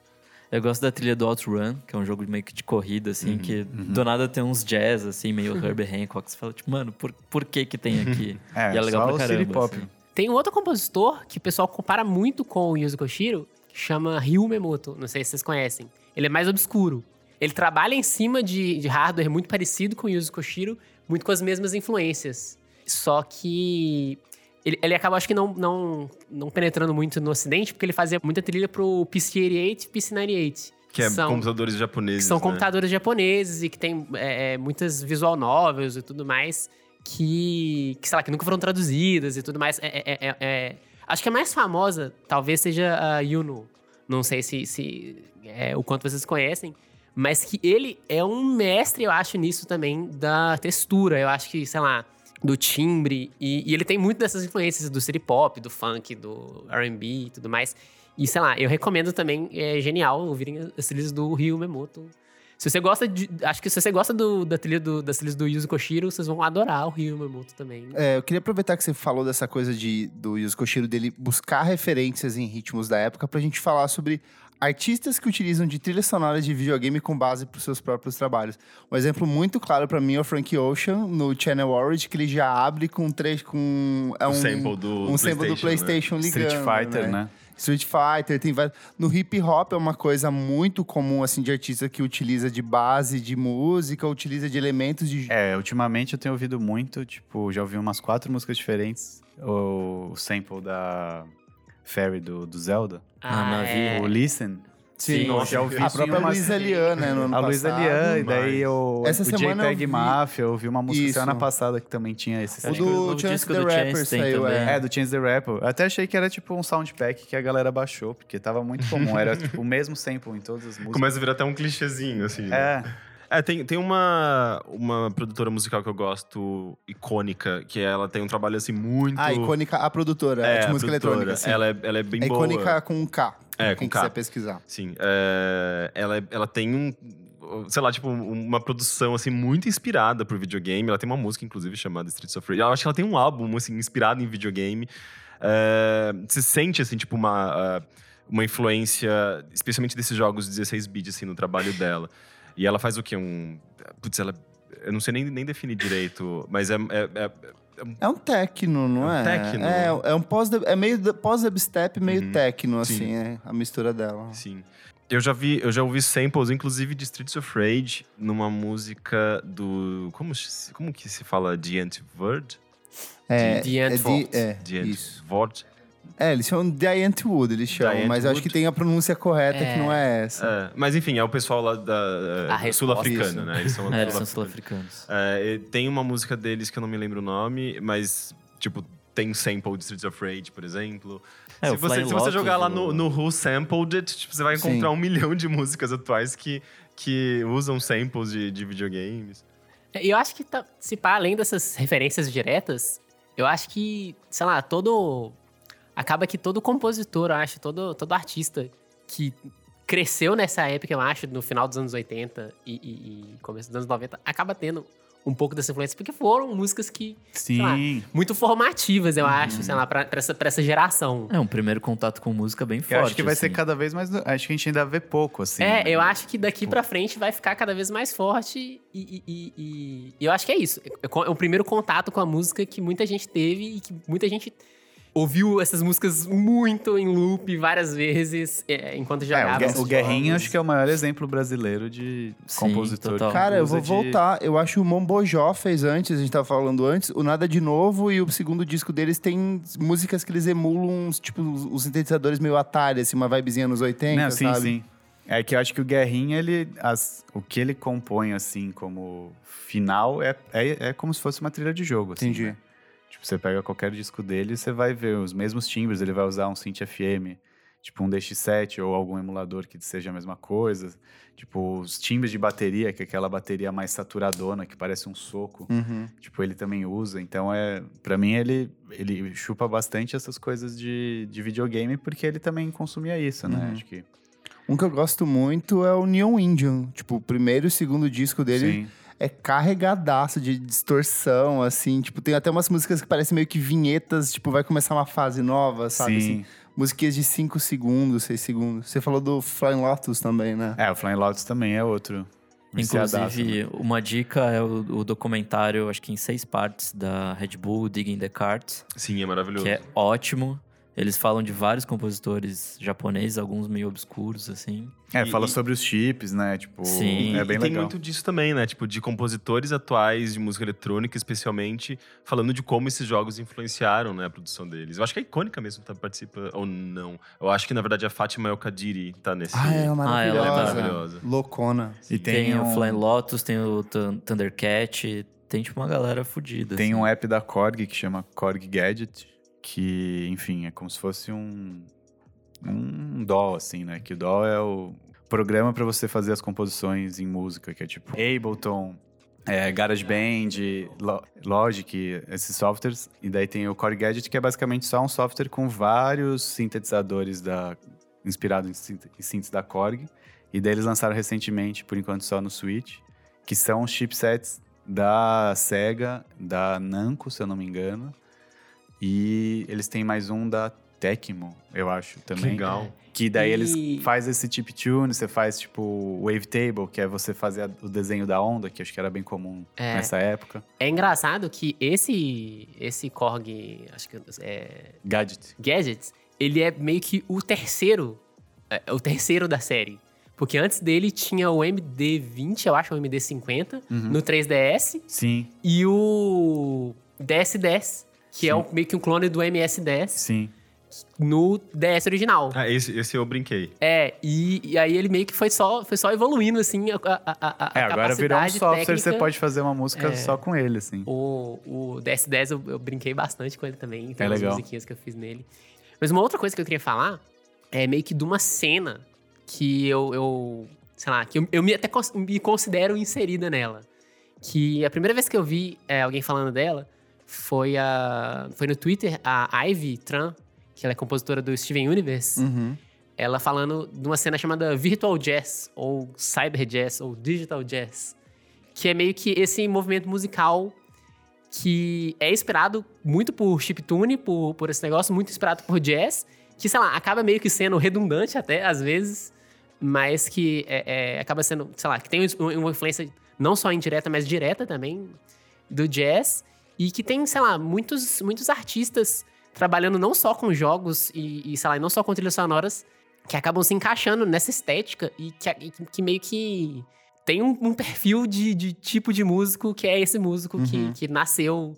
Eu gosto da trilha do Outrun, que é um jogo meio que de corrida, assim, Uhum, que do nada tem uns jazz, assim, meio Herbie Hancock. Você fala, tipo, mano, por, por que que tem aqui? É, e é legal só pra caramba. Pop. assim. Tem um outro compositor que o pessoal compara muito com o Yuzo Koshiro, que chama Ryu Memoto. Não sei se vocês conhecem. Ele é mais obscuro. Ele trabalha em cima de, de hardware muito parecido com o Yuzo Koshiro, muito com as mesmas influências. Só que ele, ele acaba, acho que, não, não, não penetrando muito no ocidente, porque ele fazia muita trilha pro PC-88 e PC-98. Que é são, computadores que japoneses, são né? computadores japoneses e que tem é, é, muitas visual novels e tudo mais que, que, sei lá, que nunca foram traduzidas e tudo mais. É, é- é- é- acho que a mais famosa talvez seja a Yuno. Não sei se, se é, o quanto vocês conhecem. Mas que ele é um mestre, eu acho, nisso também, da textura. Eu acho que, sei lá, do timbre. E, e ele tem muito dessas influências do city pop, do funk, do R&B e tudo mais. E, sei lá, eu recomendo também, é genial ouvirem as trilhas do Ryu Memoto. Se você gosta de. Acho que se você gosta do- da trilha do, das trilhas do Yuzo Koshiro, vocês vão adorar o Ryu Memoto também. É, eu queria aproveitar que você falou dessa coisa de, do Yuzo Koshiro, dele buscar referências em ritmos da época, pra gente falar sobre artistas que utilizam de trilhas sonoras de videogame com base pros seus próprios trabalhos. Um exemplo muito claro pra mim é o Frank Ocean, no Channel Orange, que ele já abre com três com... É um, sample do um sample do PlayStation, PlayStation ligando, Street Fighter, né? Street Fighter, tem vários. No hip hop é uma coisa muito comum, assim, de artista que utiliza de base de música, utiliza de elementos de. É, ultimamente eu tenho ouvido muito, tipo, já ouvi umas quatro músicas diferentes. O sample da Fairy do, do Zelda, Ah, Navi. é. o Listen. Sim, nossa, já ouvi a própria umas- Luísa Lian, né? No ano A Luísa. Lian, e daí o, Essa o semana eu JPEG vi- Mafia, eu ouvi uma música semana passada que também tinha esse O do Chance disco the do Rapper saiu, é. É, do Chance the Rapper. Eu até achei que era tipo um soundpack que a galera baixou, porque tava muito comum. Era tipo o mesmo sample em todas as músicas. Começa a virar até um clichêzinho, assim. né? É, É, tem, tem uma, uma produtora musical que eu gosto, icônica, que ela tem um trabalho, assim, muito... Ah, icônica, a produtora É, de a música produtora. eletrônica. Sim. Ela é, ela é bem é boa. icônica com um K. É, quem com K. quiser pesquisar. Sim. é, ela, é- ela tem um. Sei lá, tipo, uma produção, assim, muito inspirada por videogame. Ela tem uma música, inclusive, chamada Streets of Rage. Eu acho que ela tem um álbum, assim, inspirado em videogame. É, se sente, assim, tipo, uma, ah, uma influência, especialmente desses jogos 16 bits, assim, no trabalho dela. E ela faz o quê? Um. Putz, ela. Eu não sei nem, nem definir direito, mas é- é- é É um techno, não É é? um techno. É, é um pós, é meio pós-dubstep, meio Uhum. techno, Sim. assim, é a mistura dela. Sim. Eu já vi, eu já ouvi samples, inclusive de Streets of Rage, numa música do. Como, se- como que se fala? The Antivord? É, The é de- é, The isso. É, eles chamam Giant Wood, eles chamam, Giant mas eu acho Wood. que tem a pronúncia correta É. que não é essa. É, mas enfim, é o pessoal lá da A é, sul-africano, Isso. né? Eles são É, eles são sul-africanos. É, tem uma música deles que eu não me lembro o nome, mas, tipo, tem sample de Streets of Rage, por exemplo. É, se, você, se você jogar lá no, no Who Sampled It, tipo, você vai Sim. encontrar um milhão de músicas atuais que, que usam samples de, de videogames. E eu acho que, tá- se pá, além dessas referências diretas, eu acho que, sei lá, todo. Acaba que todo compositor, eu acho, todo, todo artista que cresceu nessa época, eu acho, no final dos anos 80 e, e- e começo dos anos 90, acaba tendo um pouco dessa influência, porque foram músicas que. sei lá, Sim. muito formativas, eu acho, sei lá, pra, pra essa, pra essa geração. É um primeiro contato com música bem forte. Eu acho que vai ser assim. cada vez mais. Acho que a gente ainda vê pouco, assim. É, né? eu acho que daqui pra frente vai ficar cada vez mais forte e, e- e- e- eu acho que é isso. É co- é o primeiro contato com a música que muita gente teve e que muita gente ouviu essas músicas muito em loop várias vezes é, enquanto É, jogava. o, esses o Guerrinho jogos. acho que é o maior exemplo brasileiro de Sim, compositor. total. Cara, eu vou de- voltar. Eu acho que o Mombojó fez antes, a gente tava falando antes, o Nada de Novo e o segundo disco deles tem músicas que eles emulam, tipo, os os sintetizadores meio Atari, assim, uma vibezinha nos 80, Não, sim, sabe? sim. É que eu acho que o Guerrinha, ele, as- o que ele compõe, assim, como final, é, é, é como se fosse uma trilha de jogo, assim, Entendi. né? Você pega qualquer disco dele e você vai ver os mesmos timbres, ele vai usar um synth FM, tipo um DX7 ou algum emulador que seja a mesma coisa. Tipo, os timbres de bateria, que é aquela bateria mais saturadona, que parece um soco. Uhum. Tipo, ele também usa. Então, é para mim, ele, ele chupa bastante essas coisas de, de videogame, porque ele também consumia isso, né? Uhum. Acho que... Um que eu gosto muito é o Neon Indian. Tipo, o primeiro e segundo disco dele Sim. É carregadaço de distorção, assim. Tipo, tem até umas músicas que parecem meio que vinhetas, tipo, vai começar uma fase nova, sabe? Sim. Assim, musiquinhas de 5 segundos, 6 segundos. Você falou do Flying Lotus também, né? É, o Flying Lotus também é outro. Inclusive, né? uma dica é o, o documentário, acho que em seis partes, da Red Bull Digging the Carts, Sim, é maravilhoso. que é ótimo. Eles falam de vários compositores japoneses, alguns meio obscuros, assim. É, E- fala e- sobre os chips, né? Tipo, Sim. é bem e tem legal. muito disso também, né? Tipo, de compositores atuais de música eletrônica, especialmente, falando de como esses jogos influenciaram, né, a produção deles. Eu acho que a Icônica mesmo tá, participa, ou não. Eu acho que, na verdade, a Fátima El Kadiri tá nesse... Ah, ela é maravilhosa. ela é maravilhosa. Loucona. E Tem, tem, o um, Flying Lotus, tem o Thun- Thundercat, tem tipo uma galera fodida. tem assim. um app da Korg que chama Korg Gadget, que, enfim, é como se fosse um, um DAW, assim, né? Que o DAW é o programa para você fazer as composições em música, que é tipo Ableton, é, GarageBand, Lo- Logic, esses softwares. E daí tem o Core Gadget, que é basicamente só um software com vários sintetizadores da, inspirado em synths da Korg. E daí eles lançaram recentemente, por enquanto só no Switch, que são os chipsets da Sega, da Namco, se eu não me engano. E eles têm mais um da Tecmo, eu acho, também. Legal. Que daí E- eles faz esse chip tune, você faz tipo wavetable, que é você fazer a- o desenho da onda, que acho que era bem comum É. nessa época. É engraçado que esse, esse Korg, acho que é Gadget. Gadgets, ele é meio que o terceiro, é, o terceiro da série. Porque antes dele tinha o MD20, eu acho, o MD50, Uhum. no 3DS, Sim, e o DS10, que é um- meio que um clone do MS10 sim. no DS original. Ah, esse, esse eu brinquei. É, e, e aí ele meio que foi só, foi só evoluindo, assim, a, a, a, a É, agora virou um software, você técnica. pode fazer uma música É. só com ele, assim. O, o DS10 eu, eu brinquei bastante com ele também. Tem É umas legal. musiquinhas que eu fiz nele. Mas uma outra coisa que eu queria falar é meio que de uma cena que eu, eu sei lá, que eu, eu me, até cons- me considero inserida nela. Que a primeira vez que eu vi é, alguém falando dela foi, a, foi no Twitter, a Ivy Tran, que ela é compositora do Steven Universe, Uhum. ela falando de uma cena chamada Virtual Jazz, ou Cyber Jazz, ou Digital Jazz, que é meio que esse movimento musical que é inspirado muito por chiptune, por, por esse negócio, muito inspirado por jazz, que, sei lá, acaba meio que sendo redundante até, às vezes, mas que é, é, acaba sendo, sei lá, que tem uma uma influência não só indireta, mas direta também do jazz, e que tem, sei lá, muitos, muitos artistas trabalhando não só com jogos e, e, sei lá, não só com trilhas sonoras, que acabam se encaixando nessa estética e que, e que- que meio que tem um, um perfil de, de tipo de músico que é esse músico que, Uhum. que nasceu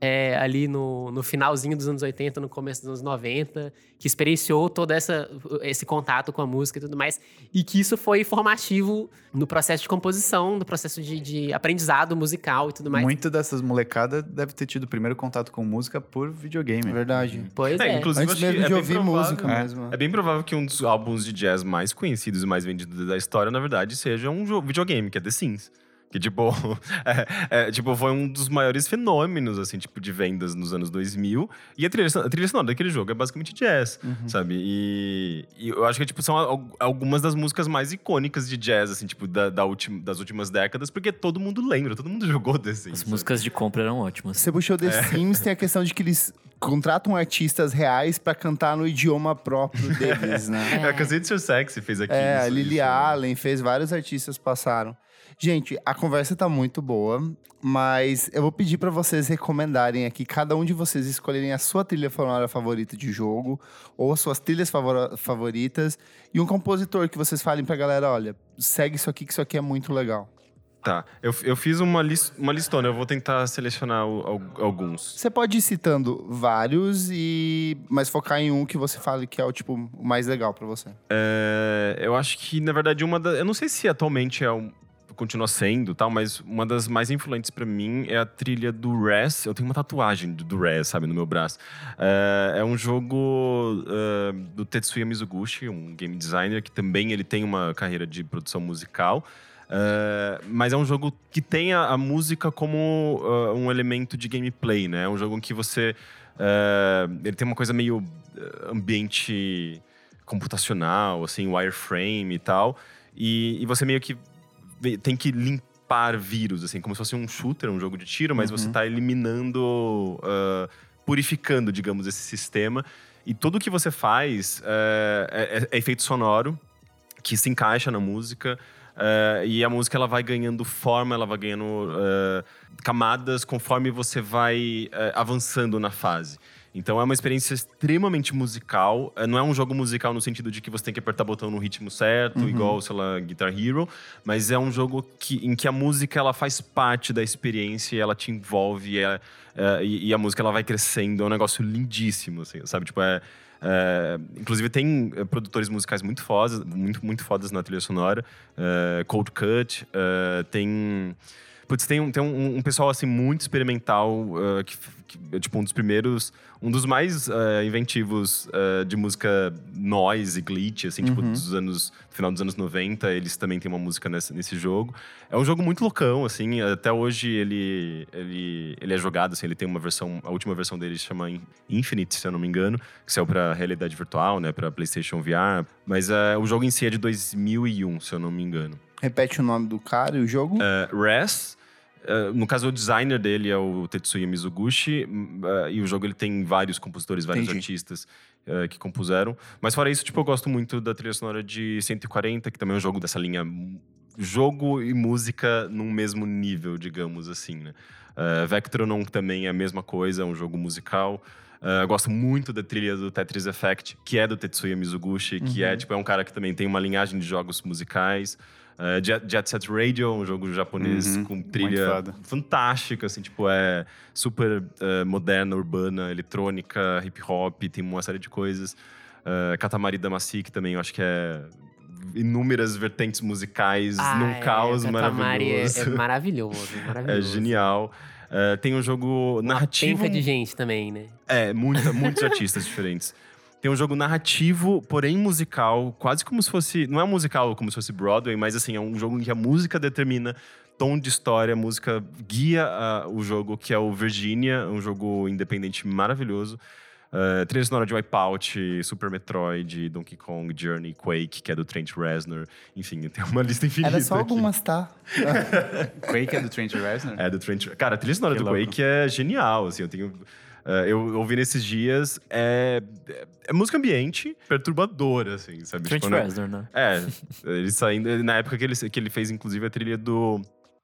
é, ali no, no finalzinho dos anos 80, no começo dos anos 90, que experienciou todo essa, esse contato com a música e tudo mais, e que isso foi formativo no processo de composição, no processo de, de aprendizado musical e tudo mais. Muito dessas molecadas deve ter tido o primeiro contato com música por videogame. É verdade. Pois É, é. inclusive, Antes mesmo é de bem ouvir provável- música É. mesmo. É bem provável que um dos álbuns de jazz mais conhecidos e mais vendidos da história, na verdade, seja um videogame, que é The Sims. Que, tipo, é- é, tipo, foi um dos maiores fenômenos, assim, tipo, de vendas nos anos 2000. E a trilha, a trilha sonora daquele jogo é basicamente jazz, sabe? E, e eu acho que, tipo, são al- algumas das músicas mais icônicas de jazz, assim, tipo, da, da ultim- das últimas décadas, porque todo mundo lembra, todo mundo jogou The Sims. As sabe? músicas de compra eram ótimas. Você puxou The É. Sims, tem a questão de que eles contratam artistas reais pra cantar no idioma próprio deles, né? É, a Ser Sexy fez aqui. É, a isso- Lily isso. Allen fez, vários artistas passaram. Gente, a conversa tá muito boa, mas eu vou pedir pra vocês recomendarem aqui, cada um de vocês escolherem a sua trilha sonora favorita de jogo, ou as suas trilhas favora- favoritas, e um compositor que vocês falem pra galera, olha, segue isso aqui que isso aqui é muito legal. Tá, eu, eu fiz uma, lis, uma listona, eu vou tentar selecionar o- al- alguns. Você pode ir citando vários, e mas focar em um que você fale que é o tipo o mais legal pra você. É, eu acho que, na verdade, uma das. Eu não sei se atualmente é um, continua sendo, tal, mas uma das mais influentes pra mim é a trilha do Res. Eu tenho uma tatuagem do, Res, sabe, no meu braço. É, é um jogo é, do Tetsuya Mizuguchi, um game designer que também ele tem uma carreira de produção musical. É, mas é um jogo que tem a, a música como ah, um elemento de gameplay, né? É um jogo em que você. é, ele tem uma coisa meio eh, ambiente computacional, assim, wireframe e tal. E, e você meio que tem que limpar vírus, assim, como se fosse um shooter, um jogo de tiro, mas você tá eliminando, ah, purificando, digamos, esse sistema. E tudo que você faz eh, é, é- efeito sonoro, que se encaixa na música. eh, e a música ela vai ganhando forma, ela vai ganhando eh, camadas conforme você vai avançando na fase. Então é uma experiência extremamente musical. Eh, Não é um jogo musical no sentido de que você tem que apertar botão no ritmo certo, igual, sei lá, Guitar Hero. Mas é um jogo que, em que a música ela faz parte da experiência e ela te envolve. é- é, e, e a música ela vai crescendo. É um negócio lindíssimo, assim, sabe? Tipo, é... É, inclusive tem é, produtores musicais muito fodas, muito, muito fodas na trilha sonora. É, Cold Cut, é, tem... Putz, tem, um, tem um, um pessoal, assim, muito experimental, é, que, que é, tipo, um dos primeiros... Um dos mais é, inventivos é, de música noise e glitch, assim, tipo, dos anos... Final dos anos 90, eles também têm uma música nesse, nesse jogo. É um jogo muito loucão, assim. Até hoje ele, ele, ele é jogado, assim. Ele tem uma versão... A última versão dele se chama In- Infinite, se eu não me engano. Que saiu pra realidade virtual, né? Pra PlayStation VR. Mas o jogo em si é de 2001, se eu não me engano. Repete o nome do cara e o jogo. É, Res... é, no caso, o designer dele é o Tetsuya Mizuguchi. hum, é, e o jogo ele tem vários compositores, vários Entendi. artistas é, que compuseram. Mas fora isso, tipo, eu gosto muito da trilha sonora de 140, que também é um jogo dessa linha jogo e música num mesmo nível, digamos assim, né? Uh, Vectronon também é a mesma coisa, é um jogo musical. Uh, gosto muito da trilha do Tetris Effect, que é do Tetsuya Mizuguchi, que é, tipo, é um cara que também tem uma linhagem de jogos musicais. Uh, Jet, Jet Set Radio, um jogo japonês Uhum, com trilha fantástica, assim, tipo, é super uh, moderna, urbana, eletrônica, hip hop, tem uma série de coisas. Uh, Katamari Damacy, que também eu acho que é inúmeras vertentes musicais num Ah, caos é, Katamari é- maravilhoso. É, maravilhoso, É maravilhoso. genial. Uh, tem um jogo Uma narrativo. penca de gente também, né? É, muita, muitos artistas diferentes. Tem um jogo narrativo, porém musical, quase como se fosse. Não é um musical como se fosse Broadway, mas assim, é um jogo em que a música determina tom de história, a música guia ah, o jogo, que é o Virginia, um jogo independente maravilhoso. Uh, trilha sonora de Wipeout, Super Metroid, Donkey Kong, Journey, Quake, que é do Trent Reznor. Enfim, tem uma lista infinita. Era só aqui. algumas, tá? Quake é do Trent Reznor? É, do Trent. Cara, a trilha sonora Que do louco. Quake é genial, assim, eu tenho. Eh, eu ouvi nesses dias, é, é música ambiente perturbadora, assim, sabe? Trent Tipo, né? Reznor, né? É, ele saindo. Na época que ele, que ele fez, inclusive, a trilha do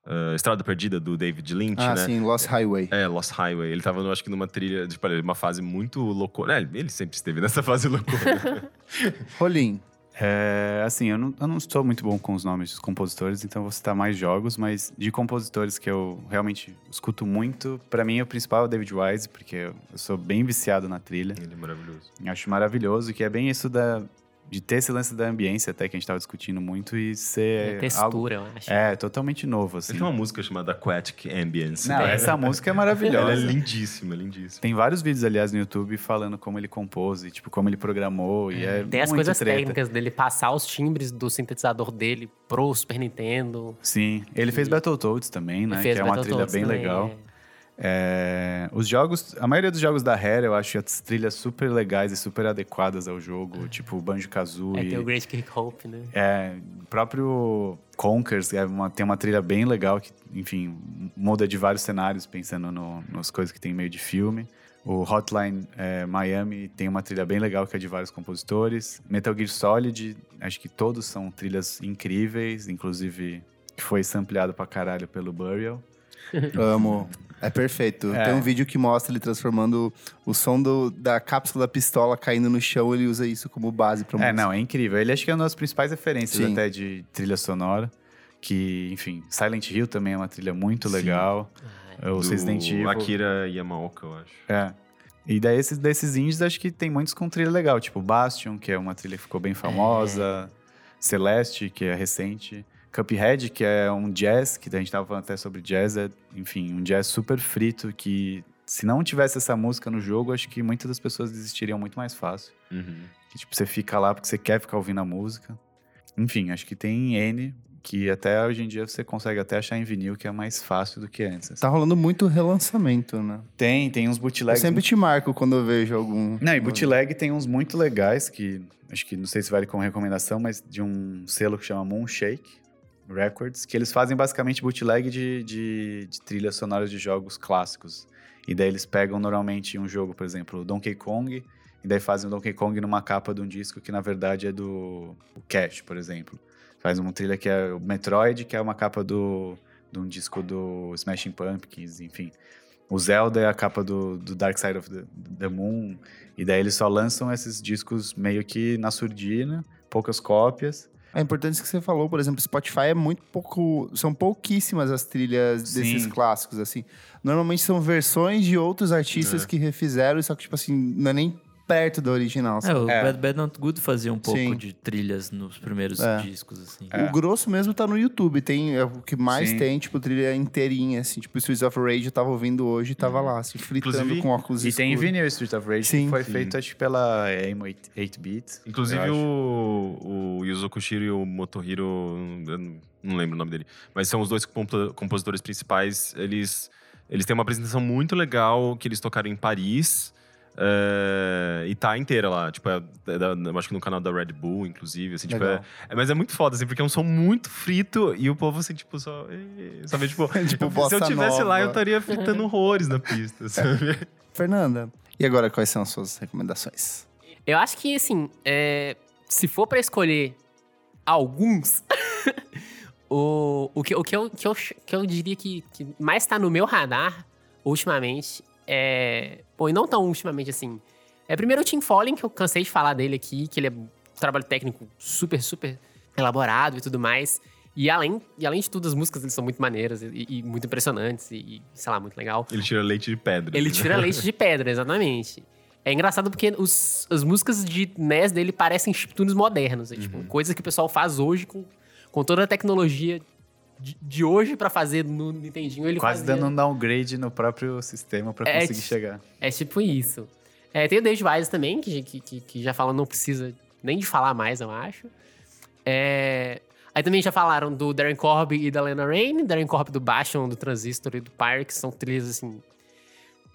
eh, Estrada Perdida, do David Lynch, Ah, né? sim, Lost Highway. É, Lost Highway. Ele tava, eu acho que numa trilha, tipo, uma fase muito loucura. É, ele sempre esteve nessa fase loucura. Rolim, É, assim, eu não, eu não estou muito bom com os nomes dos compositores, então vou citar mais jogos, mas de compositores que eu realmente escuto muito, pra mim o principal é o David Wise, porque eu sou bem viciado na trilha. Ele é maravilhoso. Acho maravilhoso, que é bem isso da, de ter esse lance da ambiência até que a gente estava discutindo muito e ser Textura, algo, eu acho. é, totalmente novo, assim. Tem uma música chamada Aquatic Ambience. Não, né? essa música é Ela é maravilhosa. lindíssima, lindíssima. Tem vários vídeos, aliás, no YouTube falando como ele compôs, e, tipo, como ele programou, e é Tem as coisas treta. técnicas dele passar os timbres do sintetizador dele pro Super Nintendo. Sim, ele fez Battletoads também, né? Que é uma trilha bem também, legal. é. É, os jogos, a maioria dos jogos da Rare, eu acho as trilhas super legais e super adequadas ao jogo, tipo Banjo-Kazooie. É, tem o Great Kick Hope, né? É, o próprio Conkers é uma- tem uma trilha bem legal que, enfim, muda de vários cenários, pensando no, nas coisas que tem meio de filme. O Hotline é, Miami tem uma trilha bem legal que é de vários compositores. Metal Gear Solid, acho que todos são trilhas incríveis, inclusive que foi sampleado pra caralho pelo Burial. Amo. É perfeito. É. Tem um vídeo que mostra ele transformando o som do- da cápsula da pistola caindo no chão, ele usa isso como base pra É, música. não, é incrível. Ele acho que é uma das principais referências Sim. até de trilha sonora. Que, enfim, Silent Hill também é uma trilha muito legal. O Do Resident Evil. Akira Yamaoka, eu acho. É. E daí esses, desses indies, acho que tem muitos com trilha legal. Tipo Bastion, que é uma trilha que ficou bem famosa. Celeste, que é recente. Cuphead, que é um jazz, que a gente tava falando até sobre jazz. É, enfim, um jazz super frito que... Se não tivesse essa música no jogo, acho que muitas das pessoas desistiriam muito mais fácil. Uhum. Que, tipo, você fica lá porque você quer ficar ouvindo a música. Enfim, acho que tem N, que até hoje em dia você consegue até achar em vinil, que é mais fácil do que antes. assim. Tá rolando muito relançamento, né? Tem, tem uns Eu bootlegs sempre te marco quando eu vejo algum. Não, e bootleg tem uns muito legais que acho que não sei se vale como recomendação, mas de um selo que chama Moonshake Records, que eles fazem basicamente bootleg de, de, de trilhas sonoras de jogos clássicos. E daí eles pegam normalmente um jogo, por exemplo, Donkey Kong, e daí fazem o Donkey Kong numa capa de um disco que na verdade é do Cash, por exemplo. Faz uma trilha que é o Metroid, que é uma capa do, de um disco do Smashing Pumpkins, enfim. O Zelda é a capa do, do Dark Side of the, the Moon. E daí eles só lançam esses discos meio que na surdina, poucas cópias. É importante que você falou, por exemplo, Spotify é muito pouco. São pouquíssimas as trilhas desses Sim. clássicos, assim. Normalmente são versões de outros artistas É. que refizeram, só que, tipo assim, não é nem perto do original. É, sabe? o É. Bad Bad Not Good fazia um pouco Sim. de trilhas nos primeiros É. discos, assim. O grosso mesmo tá no YouTube. Tem, é o que mais Sim. tem, tipo, trilha inteirinha, assim. Tipo, Streets of Rage eu tava ouvindo hoje e tava lá, assim, fritando Inclusive- com óculos E tem em escuros. vinil Street of Rage, Sim. que foi Sim. feito acho pela Aim 8-bit. Inclusive o, o Yuzo Koshiro e o Motohiro, eu não- lembro o nome dele, mas são os dois compo- compositores principais. Eles, eles têm uma apresentação muito legal que eles tocaram em Paris. Eh, e tá inteira lá, tipo, é, é da- eu acho que no canal da Red Bull, inclusive, assim, tipo, é, é- mas é muito foda, assim, porque é um som muito frito e o povo, assim, tipo, só, sabe, tipo, Tipo, se eu tivesse lá, eu nova. estaria fritando horrores na pista, sabe? Fernanda, e agora quais são as suas recomendações? Eu acho que, assim, é, se for pra escolher alguns, o, o, que, o que, eu, que, eu, que eu diria que, que mais tá no meu radar ultimamente é. Pô, e não tão ultimamente assim. É primeiro o Tim Fallen, que eu cansei de falar dele aqui, que ele é um trabalho técnico super, super elaborado e tudo mais. E além, e além de tudo, as músicas eles são muito maneiras e, e muito impressionantes e, e, sei lá, muito legal. Ele tira leite de pedra. Ele tira leite de pedra, exatamente. É engraçado porque os, as músicas de NES dele parecem chiptunes modernos. É, Uhum. tipo, coisa que o pessoal faz hoje com, com toda a tecnologia de, de hoje pra fazer no Nintendinho. Ele Quase fazia. dando um downgrade no próprio sistema pra É, conseguir chegar. É tipo isso. É, tem o David Wise também, que, que, que, que já fala, não precisa nem de falar mais, eu acho. É, Aí também já falaram do Darren Corby e da Lena Rain, Darren Corby do Bastion, do Transistor e do Pyre, que são trilhas, assim,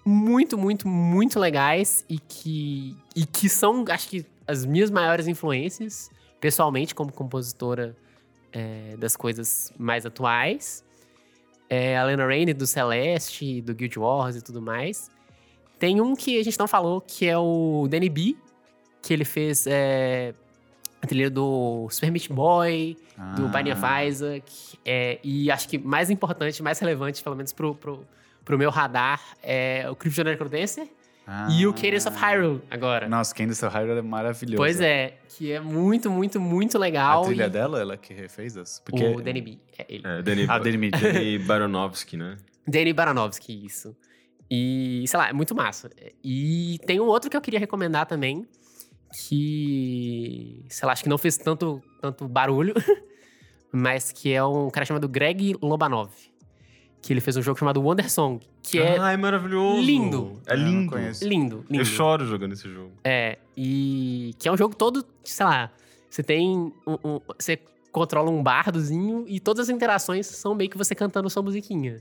muito, muito, muito legais e que, e que são, acho que, as minhas maiores influências, pessoalmente, como compositora é, das coisas mais atuais. É, a Lena Raine do Celeste, do Guild Wars e tudo mais. Tem um que a gente não falou, que é o Danny B, que ele fez é, a trilha do Super Meat Boy, do Ah. Binding of Isaac. é, e acho que mais importante, mais relevante, pelo menos pro, pro, pro meu radar, é o Crypto Necrodancer, E o Cadence of Hyrule agora. Nossa, Cadence of Hyrule é maravilhoso. Pois é, que é muito, muito, muito legal. A trilha e dela, ela que refez as? O Danny B, é ele. É, Danny, Ah, Danny. Danny Baronovsky, né? Danny Baranovsky, isso. E, sei lá, é muito massa. E tem um outro que eu queria recomendar também, que, sei lá, acho que não fez tanto, tanto barulho, mas que é um cara chamado Greg Lobanov. Que ele fez um jogo chamado Wonder Song, que é Ai, maravilhoso. lindo. É não lindo. conheço. lindo, lindo. Eu choro jogando esse jogo. É, e que é um jogo todo, sei lá, você tem um, um- você controla um bardozinho e todas as interações são meio que você cantando sua musiquinha.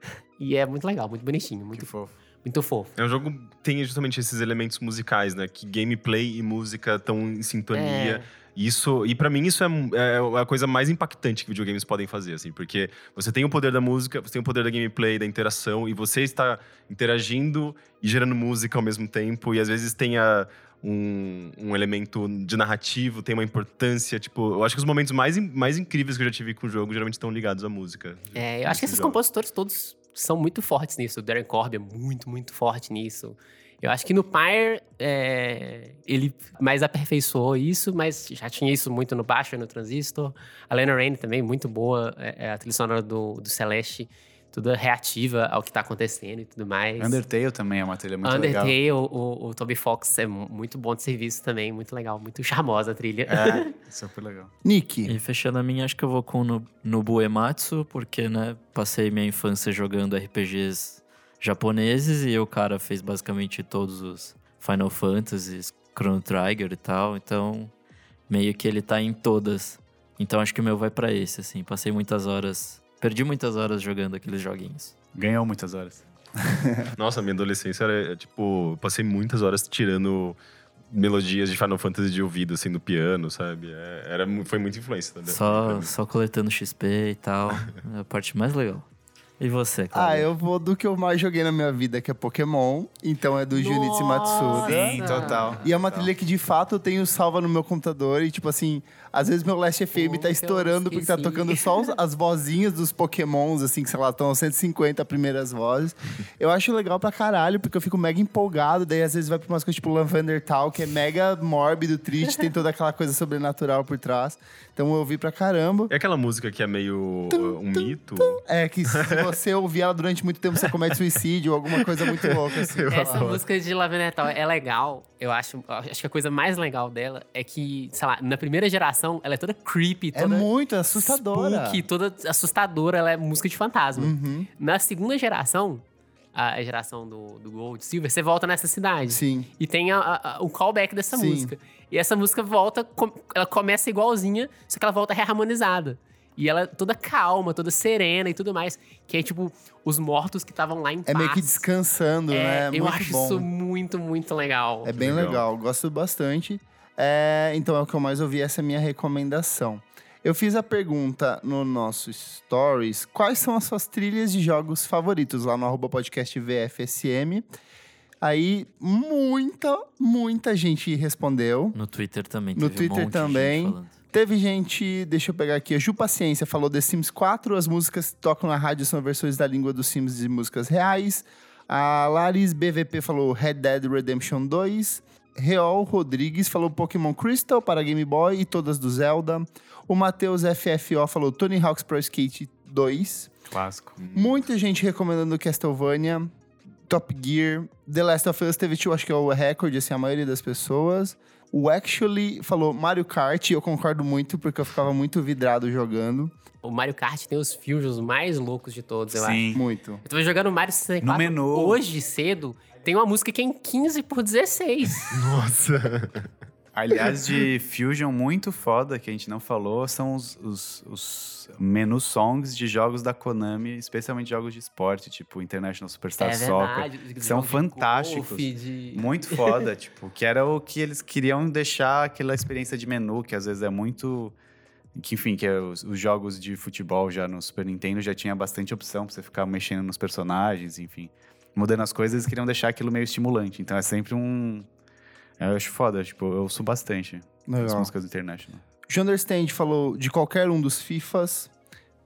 E é muito legal, muito bonitinho, Que muito, fofo. muito fofo. É um jogo que tem justamente esses elementos musicais, né? Que gameplay e música estão em sintonia. É, Isso, e pra mim isso é, é a coisa mais impactante que videogames podem fazer, assim, porque você tem o poder da música, você tem o poder da gameplay, da interação, e você está interagindo e gerando música ao mesmo tempo, e às vezes tem a- um, um elemento de narrativo, tem uma importância, tipo, eu acho que os momentos mais, mais incríveis que eu já tive com o jogo geralmente estão ligados à música. é, eu acho que esses Esses jogos. compositores todos são muito fortes nisso. O Darren Corby é muito, muito forte nisso. Eu acho que no Pyre, é, ele mais aperfeiçoou isso, mas já tinha isso muito no baixo e no Transistor. A Lena Raine também, muito boa. É, é a trilha sonora do, do Celeste, toda reativa ao que tá acontecendo e tudo mais. Undertale também é uma trilha muito legal. Undertale, o, o, o Toby Fox é mu- muito bom de serviço também, muito legal, muito charmosa a trilha. É, super legal. Nick, E fechando a minha, acho que eu vou com no, Nobu Ematsu, porque, né, passei minha infância jogando RPGs japoneses e o cara fez basicamente todos os Final Fantasies, Chrono Trigger e tal, então meio que ele tá em todas. Então acho que o meu vai pra esse, assim. Passei muitas horas, perdi muitas horas jogando aqueles joguinhos. Ganhou muitas horas. Nossa, minha adolescência era, tipo, passei muitas horas tirando melodias de Final Fantasy de ouvido, assim, no piano, sabe? É, era, foi muita influência. Né? Só, só coletando XP e tal. É a parte mais legal. E você, ah, Cláudio? eu vou do que eu mais joguei na minha vida, que é Pokémon. Então é do Junichi Matsuda. Sim, total. E é uma trilha que de fato eu tenho salva no meu computador. E tipo assim, às vezes meu Last FM tá estourando porque tá tocando só os- as vozinhas dos Pokémons, assim, que sei lá, estão 150 primeiras vozes. Eu acho legal pra caralho, porque eu fico mega empolgado. Daí às vezes vai pra umas coisas tipo Lavender Tal, que é mega mórbido, triste, tem toda aquela coisa sobrenatural por trás. Então eu ouvi pra caramba. É aquela música que é meio uh, um mito? É que se você ouvir ela durante muito tempo, você comete suicídio ou alguma coisa muito louca, assim. Essa música de Lavender Natal é legal. Eu acho, acho que a coisa mais legal dela é que, sei lá, na primeira geração, ela é toda creepy, É toda muito assustadora. spooky, toda assustadora, ela é música de fantasma. Uhum. Na segunda geração, a geração do, do Gold Silver, você volta nessa cidade. Sim. E tem a- a- o callback dessa Sim. música. E essa música volta, com- ela começa igualzinha, só que ela volta reharmonizada. E ela é toda calma, toda serena e tudo mais. Que é tipo, os mortos que estavam lá em É paz. meio que descansando, É, né? eu muito acho bom. isso muito, muito legal. É bem Legal. legal. gosto bastante. É, então é o que eu mais ouvi, essa é a minha recomendação. Eu fiz a pergunta no nosso Stories: quais são as suas trilhas de jogos favoritos lá no arroba podcast VFSM. Aí muita, muita gente respondeu. No Twitter também. No um Twitter gente também. Teve gente, deixa eu pegar aqui, a Ju Paciência falou The Sims 4, as músicas que tocam na rádio são versões da língua dos Sims de músicas reais. A Laris BVP falou Red Dead Redemption 2. Reol Rodrigues falou Pokémon Crystal para Game Boy e todas do Zelda. O Matheus FFO falou Tony Hawk's Pro Skate 2. Clássico. Muita gente recomendando Castlevania, Top Gear, The Last of Us teve, acho que é o recorde, assim, a maioria das pessoas. O Actually falou Mario Kart, e eu concordo muito, porque eu ficava muito vidrado jogando. O Mario Kart tem os fusions mais loucos de todos, eu acho. Sim. Muito. Eu tava jogando Mario 64 No menu. hoje cedo. Tem uma música que é em 15 por 16. Nossa! Aliás, de Fusion muito foda, que a gente não falou, são os, os, os menu songs de jogos da Konami, especialmente jogos de esporte, tipo International Superstar é Soccer. verdade. que são fantásticos. golfe, de- Muito foda, tipo, que era o que eles queriam deixar aquela experiência de menu, que às vezes é muito. Que, enfim, que é os, os jogos de futebol já no Super Nintendo já tinha bastante opção pra você ficar mexendo nos personagens, enfim. Mudando as coisas, eles queriam deixar aquilo meio estimulante. Então é sempre um. Eu acho foda, tipo, eu ouço bastante as Legal. músicas do International. O Understand falou de qualquer um dos FIFAs.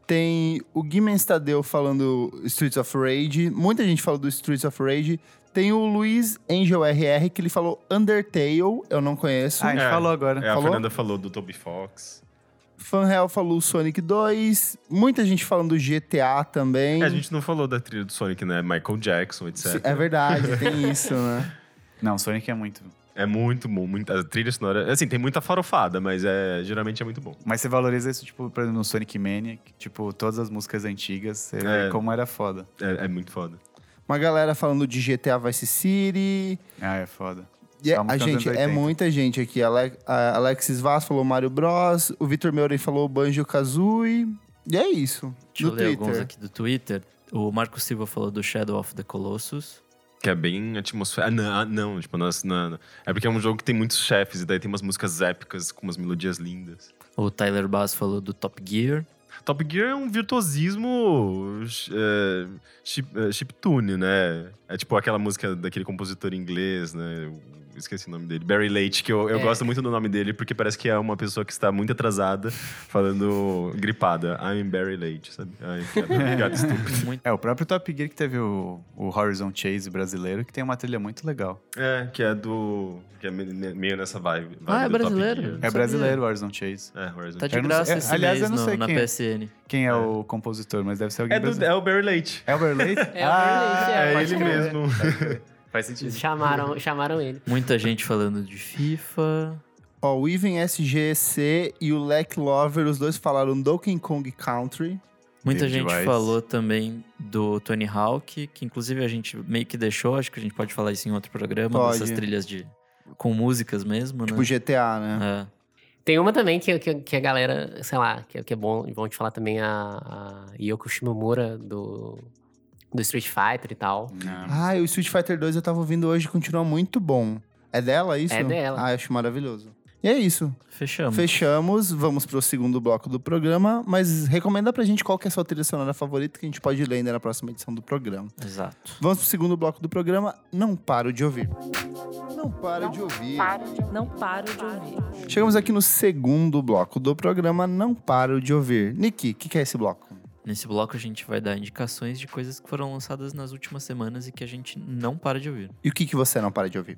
Tem o Guimen Stadeu falando Streets of Rage. Muita gente falou do Streets of Rage. Tem o Luiz Angel RR, que ele falou Undertale, eu não conheço. Ah, a gente É. falou agora. É, a Falou? Fernanda falou do Toby Fox. Fanreal falou Sonic 2. Muita gente falando do GTA também. É, a gente não falou da trilha do Sonic, né? Michael Jackson, etc. É verdade, tem isso, né? Não, Sonic é muito. É muito bom. Muita, a trilha sonora. Assim, tem muita farofada, mas é, geralmente é muito bom. Mas você valoriza isso, tipo, por exemplo, no Sonic Mania, que, tipo, todas as músicas antigas, você É. vê como era foda. É, é muito foda. Uma galera falando de GTA Vice City. Ah, é foda. E é- Só a gente, anos é 80. muita gente aqui. Ale- a Alexis Vaz falou Mario Bros. O Vitor Meuren falou Banjo Kazooie. E é isso. Deixa no eu ler Twitter. alguns aqui do Twitter. O Marco Silva falou do Shadow of the Colossus. Que é bem atmosfera. Ah, não, ah, não tipo, nas, na, é porque é um jogo que tem muitos chefes, e daí tem umas músicas épicas com umas melodias lindas. O Tyler Bass falou do Top Gear. Top Gear é um virtuosismo é, chip, é, chiptune, né? É tipo aquela música daquele compositor inglês, né? Eu esqueci o nome dele. Barry Leite, que eu, eu É. gosto muito do nome dele, porque parece que é uma pessoa que está muito atrasada, falando gripada. I'm Barry Leite, sabe? Ai, estúpida. Muito É, o próprio Top Gear que teve o, o Horizon Chase brasileiro, que tem uma trilha muito legal. É, que é do... Que é me- me- meio nessa vibe. Ah, é vibe do Top brasileiro? É brasileiro o Horizon Chase. É, Horizon Tá de Eu não graça sei- esse aliás, mês eu não no- sei na quem é. PSN. Quem é, o compositor, mas deve ser alguém É, do, brasileiro. é o Barry Leite. É o Barry Leite? É o Barry Leite, é, É ele mesmo. Faz sentido. Chamaram, chamaram ele. Muita gente falando de FIFA. Ó, o Even SGC e o Leck Lover, os dois falaram Donkey Kong Country. Muita David gente Wise. falou também do Tony Hawk, que inclusive a gente meio que deixou, acho que a gente pode falar isso em outro programa, Pode. dessas trilhas de com músicas mesmo, Tipo né? GTA, né? É. Tem uma também que, que, que a galera, sei lá, que, que é bom, bom te falar também, a, a Yoko Shimomura do, do Street Fighter e tal. Não. Ah, o Street Fighter 2 eu tava ouvindo hoje, continua muito bom. É dela isso? É dela. Ah, eu acho maravilhoso. E é isso. Fechamos. Fechamos, vamos pro segundo bloco do programa, mas recomenda pra gente qual que é a sua trilha sonora favorita que a gente pode ler ainda na próxima edição do programa. Exato. Vamos pro segundo bloco do programa, Não Paro de Ouvir. Não paro de ouvir. Não paro de ouvir. Chegamos aqui no segundo bloco do programa, Não Paro de Ouvir. Niki, o que, que é esse bloco? Nesse bloco a gente vai dar indicações de coisas que foram lançadas nas últimas semanas e que a gente não para de ouvir. E o que, que você não para de ouvir?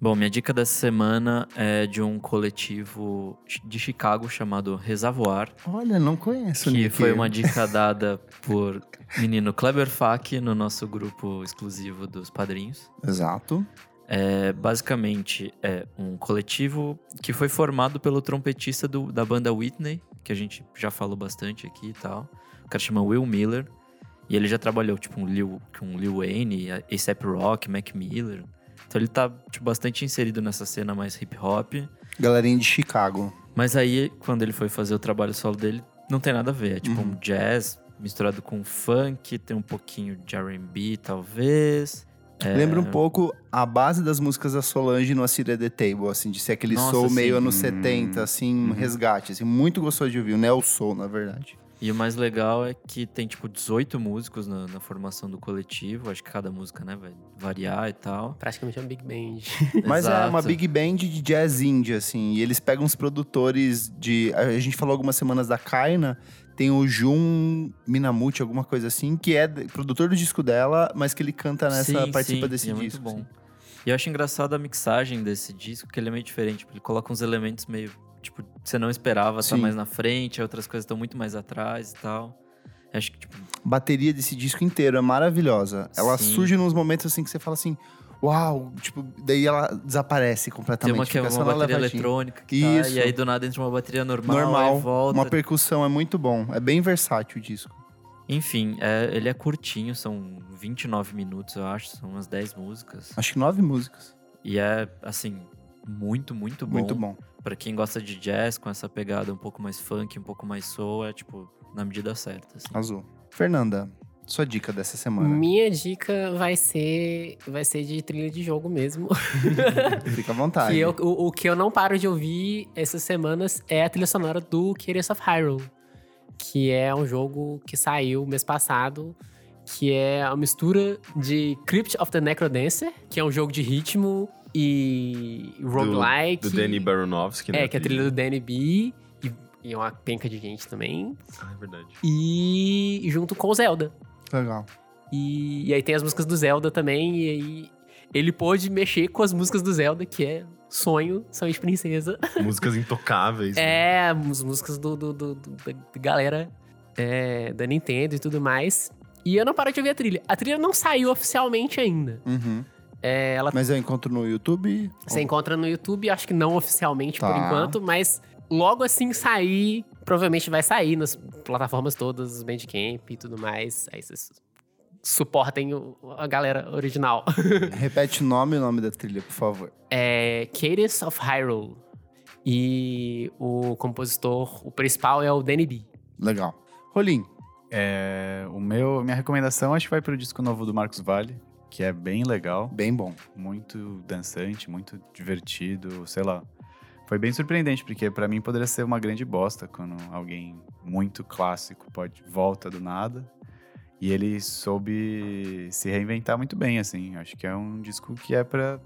Bom, minha dica dessa semana é de um coletivo de Chicago chamado Reservoir, Olha, não conheço, que foi uma dica dada por menino Kleber Fak no nosso grupo exclusivo dos padrinhos. Exato. É, basicamente, é um coletivo que foi formado pelo trompetista do- da banda Whitney, que a gente já falou bastante aqui e tal. O cara chama Will Miller. E ele já trabalhou, tipo, com Lil, com Lil Wayne, A$AP Rock, Mac Miller. Então ele tá, tipo, bastante inserido nessa cena mais hip hop. Galerinha de Chicago. Mas aí, quando ele foi fazer o trabalho solo dele, não tem nada a ver. É tipo Uhum. um jazz misturado com funk, tem um pouquinho de R&B, talvez. É, Lembra um pouco a base das músicas da Solange no Assíria The Table, assim, de ser aquele Nossa, soul meio anos Hum. 70, assim, um Uhum. resgate, assim, muito gostoso de ouvir, o Neo Soul, na verdade. E o mais legal é que tem, tipo, 18 músicos na, na formação do coletivo. Acho que cada música, né, vai variar e tal. Praticamente é um Big Band. Mas é uma big band de jazz indie, assim, e eles pegam os produtores de... A gente falou algumas semanas da Kaina, tem o Jun Minamuti, alguma coisa assim, que é de- produtor do disco dela, mas que ele canta nessa, Sim, participa sim, desse e é disco. muito bom. assim. E eu acho engraçado a mixagem desse disco, que ele é meio diferente. Ele coloca uns elementos meio, tipo, você não esperava estar Sim. mais na frente, outras coisas estão muito mais atrás e tal. Acho que, tipo, bateria desse disco inteiro é maravilhosa. Ela Sim. surge nos momentos assim que você fala assim, uau, tipo, daí ela desaparece tem completamente. uma que é uma bateria eletrônica que tá, e aí do nada entra uma bateria normal, Normal, volta. uma percussão é muito bom, é bem versátil o disco. Enfim, é- ele é curtinho, são 29 minutos, eu acho, são umas 10 músicas. Acho que nove músicas, E é, assim, muito, muito bom. muito bom. Pra quem gosta de jazz, com essa pegada um pouco mais funk, um pouco mais soul, é, tipo, na medida certa, assim. Azul. Fernanda, sua dica dessa semana. Minha dica vai ser, vai ser de trilha de jogo mesmo. Fica à vontade. Que eu- o, o que eu não paro de ouvir essas semanas é a trilha sonora do Curious of Hyrule. Que é um jogo que saiu mês passado. Que é a mistura de Crypt of the Necrodancer, que é um jogo de ritmo e roguelike. Do Danny Baronovsky, né? É, que é a trilha do Danny B. E, e uma penca de gente também. Ah, é verdade. E junto com o Zelda. Legal. E, e aí tem as músicas do Zelda também, e aí. ele pôde mexer com as músicas do Zelda, que é sonho, sonho de princesa. Músicas intocáveis. né? É, as músicas do, do, do- do- da galera é, da Nintendo e tudo mais. E eu não paro de ouvir a trilha. A trilha não saiu oficialmente ainda. Uhum. É, ela Mas eu encontro no YouTube. você encontra no YouTube, acho que não oficialmente por Tá. enquanto, mas logo assim sair, provavelmente vai sair nas plataformas todas, Bandcamp e tudo mais. Aí vocês suportem o- a galera original. Repete o nome e o nome da trilha, por favor. é Cadence of Hyrule. E o compositor, o principal é o Danny B. Legal. Rolim, É, o meu, minha recomendação acho que vai pro disco novo do Marcos Vale, que é bem legal, bem bom. muito dançante, muito divertido, sei lá. Foi bem surpreendente, porque pra mim poderia ser uma grande bosta quando alguém muito clássico pode volta do nada. E ele soube se reinventar muito bem, assim. Acho que é um disco que é pra,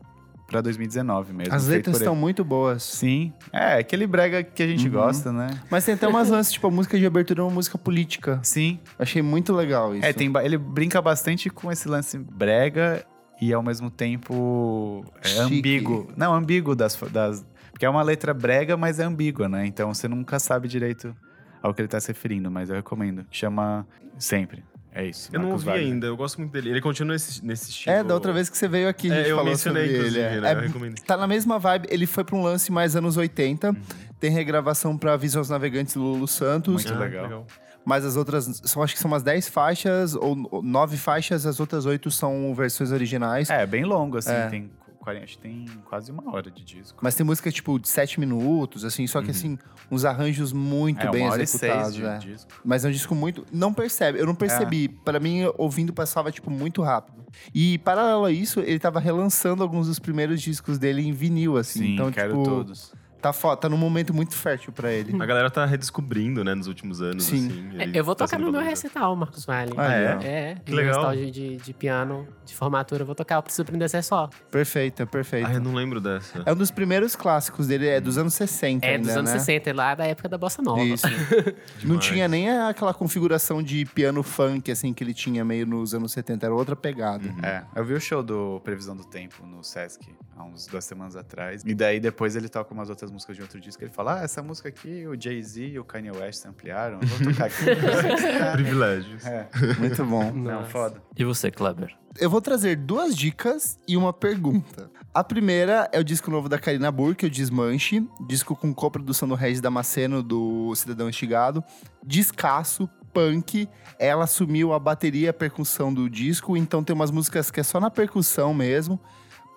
pra 2019 mesmo. As letras estão muito boas. Sim. É, aquele brega que a gente Uhum. gosta, né? Mas tem até umas lances, tipo, a música de abertura é uma música política. Sim. Achei muito legal isso. É, tem, ele brinca bastante com esse lance brega e ao mesmo tempo é ambíguo. Não, ambíguo das, das. Porque é uma letra brega, mas é ambígua, né? Então você nunca sabe direito ao que ele tá se referindo, mas eu recomendo. Chama Sempre. É isso. Eu não Marcos ouvi Wagner. ainda, eu gosto muito dele. Ele continua nesse, nesse estilo. É, da outra vez que você veio aqui, a gente É, eu falou mencionei, sobre ele. É, né? É- Eu recomendo. tá na mesma vibe. Ele foi pra um lance mais anos 80. Uhum. Tem regravação pra Visões Navegantes do Lulu Santos. Muito legal. Mas as outras, são, acho que são umas 10 faixas, ou ou 9 faixas, as outras 8 são versões originais. É, bem longo, assim. É. Tem, 40, acho que tem quase uma hora de disco. Mas tem música, tipo, de 7 minutos, assim, só que, assim, uns arranjos muito Uhum. é, bem uma hora e executados, de né? disco. Mas é um disco muito. Não percebe, eu não percebi. Pra mim, ouvindo, passava, tipo, muito rápido. E, paralelo a isso, ele tava relançando alguns dos primeiros discos dele em vinil, assim. Sim, então, quero tipo, todos. Tá tá num momento muito fértil pra ele. A galera tá redescobrindo, né, nos últimos anos, Sim. assim. É, ele eu vou tá tocar no meu recital, Marcos Vale. Ah, é? É, Que no legal. recital de, de, de piano, de formatura, eu vou tocar o Preciso Aprender a Ser Só. Perfeito, perfeito. Ah, eu não lembro dessa. É um dos primeiros clássicos dele, é dos anos 60 É, ainda, dos anos né? 60, lá da época da Bossa Nova. Isso. não tinha nem aquela configuração de piano funk, assim, que ele tinha meio nos anos 70. Era outra pegada. É, eu vi o show do Previsão do Tempo no Sesc há uns duas semanas atrás. E daí depois ele toca umas outras músicas de outro disco. Ele fala: Ah, essa música aqui o Jay-Z e o Kanye West ampliaram. Eu vou tocar aqui. Privilégios. é. Muito bom. Não, foda. E você, Kleber? Eu vou trazer duas dicas e uma pergunta. A primeira é o disco novo da Karina Burke, o Desmanche. Disco com coprodução do Regis Damasceno, do Cidadão Estigado. Descasso, punk. Ela assumiu a bateria e a percussão do disco, então tem umas músicas que é só na percussão mesmo.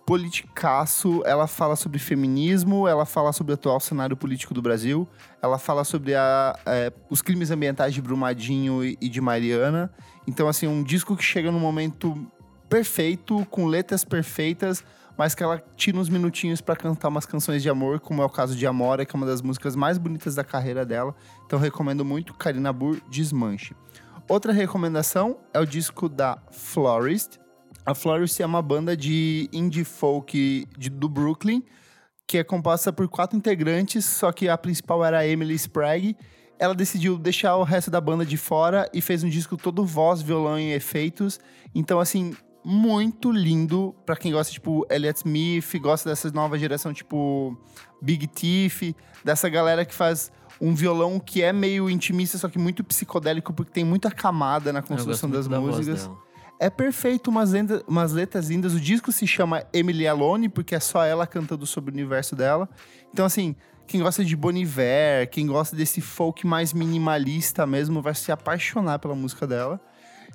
Politicaço, ela fala sobre feminismo, ela fala sobre o atual cenário político do Brasil, ela fala sobre a, é, os crimes ambientais de Brumadinho e, e de Mariana. Então, assim, um disco que chega num momento perfeito, com letras perfeitas, mas que ela tira uns minutinhos pra cantar umas canções de amor, como é o caso de Amora, que é uma das músicas mais bonitas da carreira dela. Então, recomendo muito Karina Burr, Desmanche. Outra recomendação é o disco da Florist. A Florist é uma banda de indie folk de- do Brooklyn, que é composta por quatro integrantes, só que a principal era a Emily Sprague. Ela decidiu deixar o resto da banda de fora e fez um disco todo voz, violão e efeitos. Então, assim, muito lindo pra quem gosta, tipo, Elliot Smith, gosta dessa nova geração, tipo, Big Thief, dessa galera que faz um violão que é meio intimista, só que muito psicodélico, porque tem muita camada na construção das da músicas. É perfeito, umas, lenda- umas letras lindas. O disco se chama Emily Alone, porque é só ela cantando sobre o universo dela. Então, assim, quem gosta de Bon Iver, quem gosta desse folk mais minimalista mesmo, vai se apaixonar pela música dela.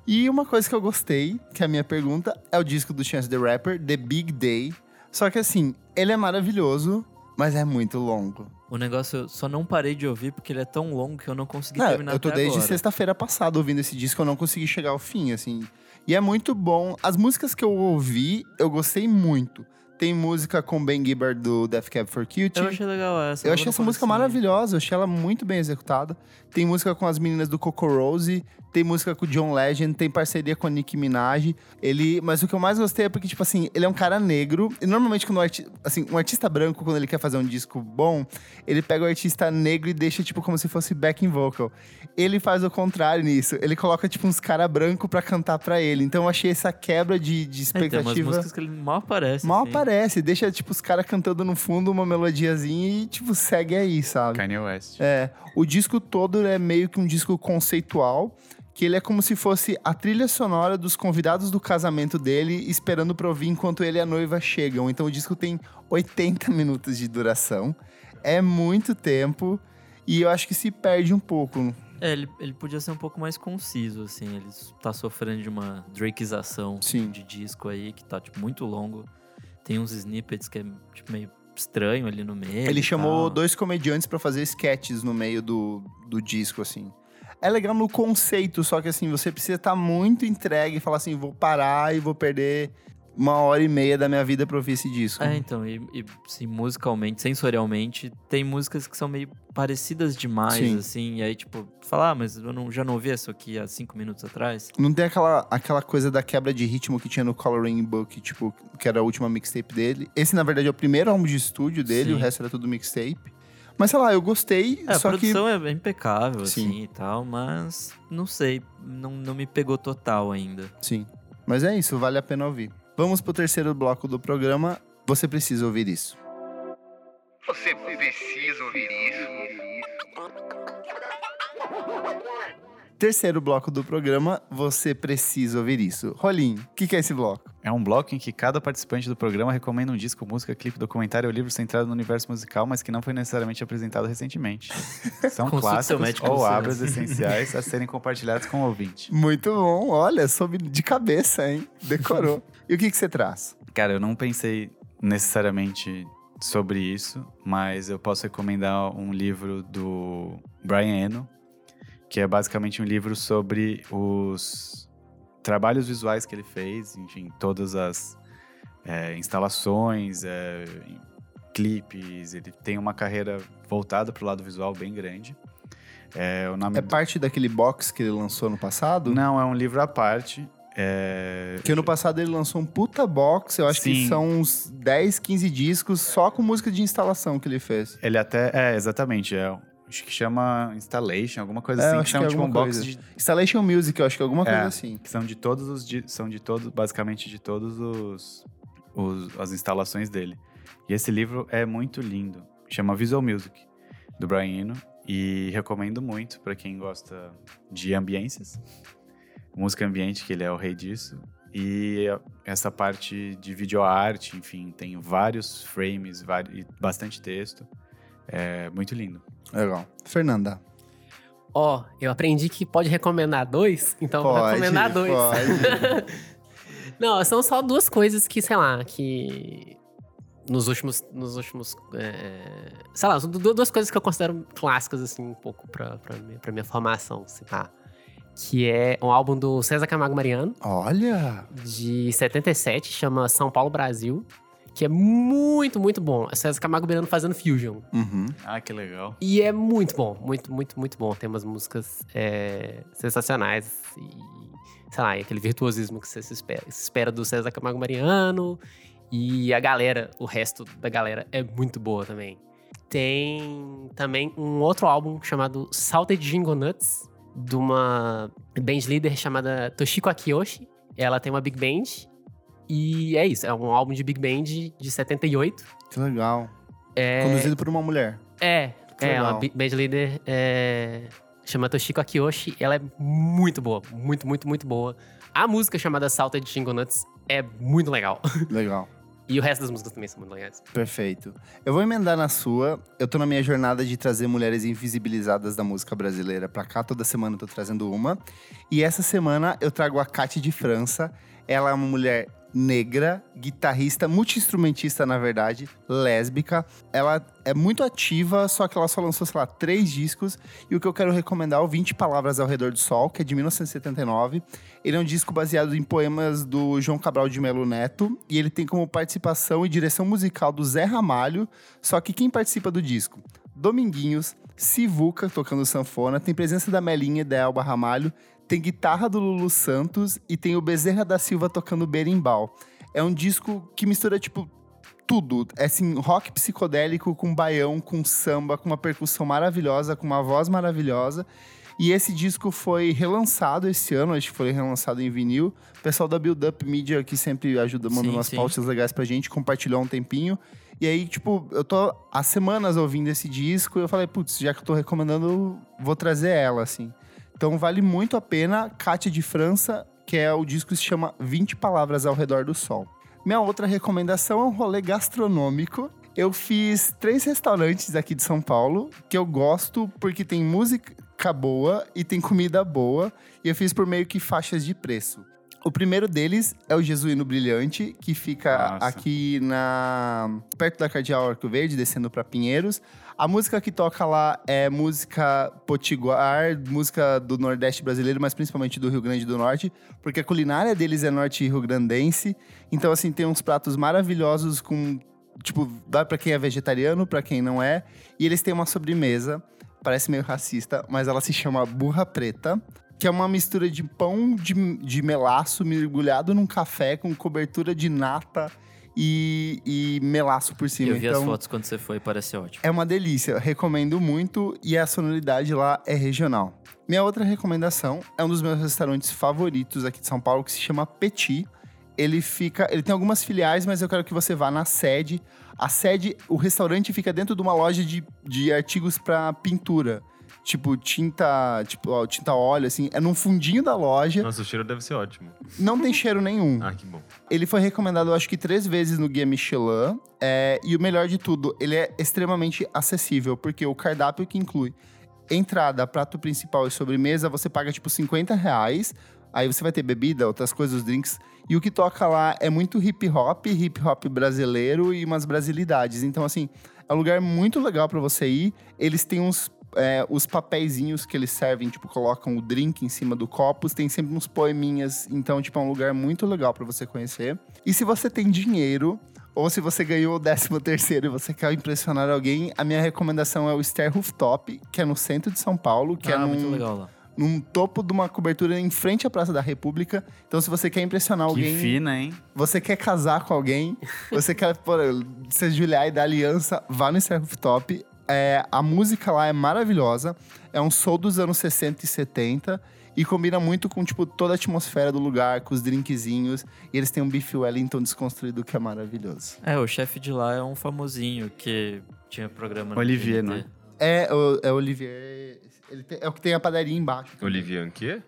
E uma coisa que eu gostei, que é a minha pergunta, é o disco do Chance the Rapper, The Big Day. Só que, assim, ele é maravilhoso, mas é muito longo. O negócio eu só não parei de ouvir porque ele é tão longo que eu não consegui Não, terminar eu tô desde sexta-feira passada ouvindo esse disco, eu não consegui chegar ao fim, assim. E é muito bom. As músicas que eu ouvi, eu gostei muito. Tem música com Ben Gibbard do Death Cab for Cutie. Eu achei legal essa. Eu logo achei essa música comecinho. maravilhosa, eu achei ela muito bem executada. Tem música com as meninas do Coco Rose, tem música com o John Legend, tem parceria com a Nicki Minaj. Ele, mas o que eu mais gostei é porque, tipo assim, ele é um cara negro. E normalmente, quando um, arti assim, um artista branco, quando ele quer fazer um disco bom, ele pega o artista negro e deixa, tipo, como se fosse backing vocal. Ele faz o contrário nisso. Ele coloca, tipo, uns cara branco pra cantar pra ele. Então eu achei essa quebra de, de É, tem umas expectativa. músicas que ele mal aparece. Mal assim. aparece, deixa, tipo, os caras cantando no fundo uma melodiazinha e, tipo, segue aí, sabe? Kanye West. É, o disco todo é meio que um disco conceitual, que ele é como se fosse a trilha sonora dos convidados do casamento dele, esperando pra ouvir enquanto ele e a noiva chegam. Então o disco tem 80 minutos de duração. É muito tempo e eu acho que se perde um pouco. É, ele, ele podia ser um pouco mais conciso, assim. Ele tá sofrendo de uma Drake'ização Sim. de disco aí, que tá, tipo, muito longo. Tem uns snippets que é, tipo, meio estranho ali no meio. Ele chamou dois comediantes pra fazer sketches no meio do, do disco, assim. É legal no conceito, só que assim, você precisa estar muito entregue e falar assim, vou parar e vou perder uma hora e meia da minha vida pra ouvir esse disco. É, então, e, e sim, musicalmente, sensorialmente, tem músicas que são meio parecidas demais, Sim. assim. E aí, tipo, falar, ah, mas eu não, já não ouvi isso aqui há cinco minutos atrás. Não tem aquela, aquela coisa da quebra de ritmo que tinha no Coloring Book, tipo, que era a última mixtape dele. Esse, na verdade, é o primeiro álbum de estúdio dele, Sim. o resto era tudo mixtape. Mas sei lá, eu gostei, É, a só que. produção é impecável, Sim. assim, e tal, mas não sei, não, não me pegou total ainda. Sim. Mas é isso, vale a pena ouvir. Vamos pro terceiro bloco do programa. Você precisa ouvir isso. Você precisa ouvir isso. Terceiro bloco do programa, você precisa ouvir isso. Rolim, o que, que é esse bloco? É um bloco em que cada participante do programa recomenda um disco, música, clipe, documentário ou livro centrado no universo musical, mas que não foi necessariamente apresentado recentemente. São clássicos ou Senna. essenciais a serem compartilhados com o ouvinte. Muito bom, olha, soube de cabeça, hein? Decorou. e o que, que você traz? Cara, eu não pensei necessariamente sobre isso, mas eu posso recomendar um livro do Brian Eno, que é basicamente um livro sobre os trabalhos visuais que ele fez, enfim, todas as é, instalações, é, clipes. Ele tem uma carreira voltada para o lado visual bem grande. É, o nome É parte daquele box que ele lançou no passado? Não, é um livro à parte. É, Porque no passado ele lançou um puta box, eu acho que Sim. são uns 10, 15 discos só com música de instalação que ele fez. Ele até. É, exatamente. É, acho que chama Installation, alguma coisa É, assim. Que são que é tipo um box de. Installation Music, eu acho que é alguma coisa É. assim. Que são de todos os. São de todos, basicamente de todos os, os- as instalações dele. E esse livro é muito lindo. Chama Visual Music, do Brian Eno. E recomendo muito para quem gosta de ambiências. Música ambiente, que ele é o rei disso. E essa parte de videoarte, enfim, tem vários frames, e bastante texto. É muito lindo. Legal. Fernanda. Ó, eu aprendi que pode recomendar dois, então eu vou Pode, recomendar dois. pode. Não, são só duas coisas que, sei lá, que nos últimos, nos últimos, é, sei lá, duas coisas que eu considero clássicas assim um pouco pra, pra, minha, pra minha formação, se pá. Que é um álbum do César Camargo Mariano Olha! de 77, chama São Paulo Brasil, que é muito, muito bom. É César Camargo Mariano fazendo fusion. Uhum. Ah, que legal. E é muito bom, muito, muito, muito bom. Tem umas músicas é, sensacionais e, sei lá, e aquele virtuosismo que você se espera, se espera do César Camargo Mariano. E a galera, o resto da galera é muito boa também. Tem também um outro álbum chamado Salted Jingle Nuts, de uma band leader chamada Toshiko Akiyoshi. Ela tem uma big band. E é isso, é um álbum de big band de 78. Que legal. Conduzido por uma mulher. É, Que é, legal. uma band leader é, chama Toshiko Akiyoshi. Ela é muito boa, muito, muito, muito boa. A música chamada Salted Jingle Nuts é muito legal. Legal. E o resto das músicas também são muito legais. Perfeito. Eu vou emendar na sua. Eu tô na minha jornada de trazer mulheres invisibilizadas da música brasileira pra cá. Toda semana eu tô trazendo uma. E essa semana eu trago a Kate de França. Ela é uma mulher negra, guitarrista, multi-instrumentista, na verdade, lésbica. Ela é muito ativa, só que ela só lançou, sei lá, três discos. E o que eu quero recomendar é o 20 Palavras ao Redor do Sol, que é de 1979. Ele é um disco baseado em poemas do João Cabral de Melo Neto. E ele tem como participação e direção musical do Zé Ramalho. Só que quem participa do disco? Dominguinhos, Sivuca tocando sanfona, tem presença da Melinha e da Elba Ramalho, tem guitarra do Lulu Santos e tem o Bezerra da Silva tocando berimbau. É um disco que mistura, tipo, tudo. É assim, rock psicodélico com baião, com samba, com uma percussão maravilhosa, com uma voz maravilhosa. E esse disco foi relançado esse ano, acho que foi relançado em vinil. O pessoal da Build Up Media, que sempre ajuda, manda Sim, umas sim. pautas legais pra gente, compartilhou há um tempinho. E aí, tipo, eu tô há semanas ouvindo esse disco e eu falei, putz, já que eu tô recomendando, vou trazer ela, assim. Então vale muito a pena. Kátia de França, que é o disco que se chama 20 Palavras ao Redor do Sol. Minha outra recomendação é um rolê gastronômico. Eu fiz três restaurantes aqui de São Paulo que eu gosto porque tem música boa e tem comida boa. E eu fiz por meio que faixas de preço. O primeiro deles é o Jesuíno Brilhante, que fica Nossa. aqui na perto da Cardeal Arco Verde, descendo para Pinheiros. A música que toca lá é música potiguar, música do Nordeste brasileiro, mas principalmente do Rio Grande do Norte, porque a culinária deles é norte rio-grandense. Então, assim, tem uns pratos maravilhosos com. Tipo, dá pra quem é vegetariano, pra quem não é. E eles têm uma sobremesa, parece meio racista, mas ela se chama burra preta. Que é uma mistura de pão de, de melaço mergulhado num café com cobertura de nata e, e melaço por cima. Eu vi então, as fotos quando você foi, parece ótimo. é uma delícia, recomendo muito e a sonoridade lá é regional. Minha outra recomendação é um dos meus restaurantes favoritos aqui de São Paulo que se chama Petit. Ele fica, ele tem algumas filiais, mas eu quero que você vá na sede. A sede, o restaurante fica dentro de uma loja de, de artigos para pintura. Tipo tinta, tipo ó, tinta óleo assim, é num fundinho da loja, Nossa, o cheiro deve ser ótimo. não tem cheiro nenhum. Ah, que bom. Ele foi recomendado, eu acho que três vezes no Guia Michelin. é, e o melhor de tudo, ele é extremamente acessível, porque o cardápio que inclui entrada, prato principal e sobremesa, você paga tipo 50 reais. Aí você vai ter bebida, outras coisas, os drinks. E o que toca lá é muito hip hop, hip hop brasileiro e umas brasilidades. Então, assim, é um lugar muito legal pra você ir. Eles têm uns. É, os papeizinhos que eles servem, tipo, colocam o drink em cima do copo, tem sempre uns poeminhas. Então, tipo, é um lugar muito legal pra você conhecer. E se você tem dinheiro, ou se você ganhou o 13 terceiro e você quer impressionar alguém, a minha recomendação é o Stair Rooftop, que é no centro de São Paulo, que ah, é num, muito legal lá. num topo de uma cobertura em frente à Praça da República. Então, se você quer impressionar Que alguém, fina, hein? você quer casar com alguém, você quer pô, se ajoelhar e dar aliança, vá no Stair Rooftop. É, a música lá é maravilhosa. É um soul dos anos 60 e 70. E combina muito com, tipo, toda a atmosfera do lugar, com os drinkzinhos. E eles têm um Beef Wellington desconstruído que é maravilhoso. É, o chefe de lá é um famosinho que tinha programa no Olivier, não é? É, o, é o Olivier. Ele tem- é o que tem a padaria embaixo. Olivier Anquier?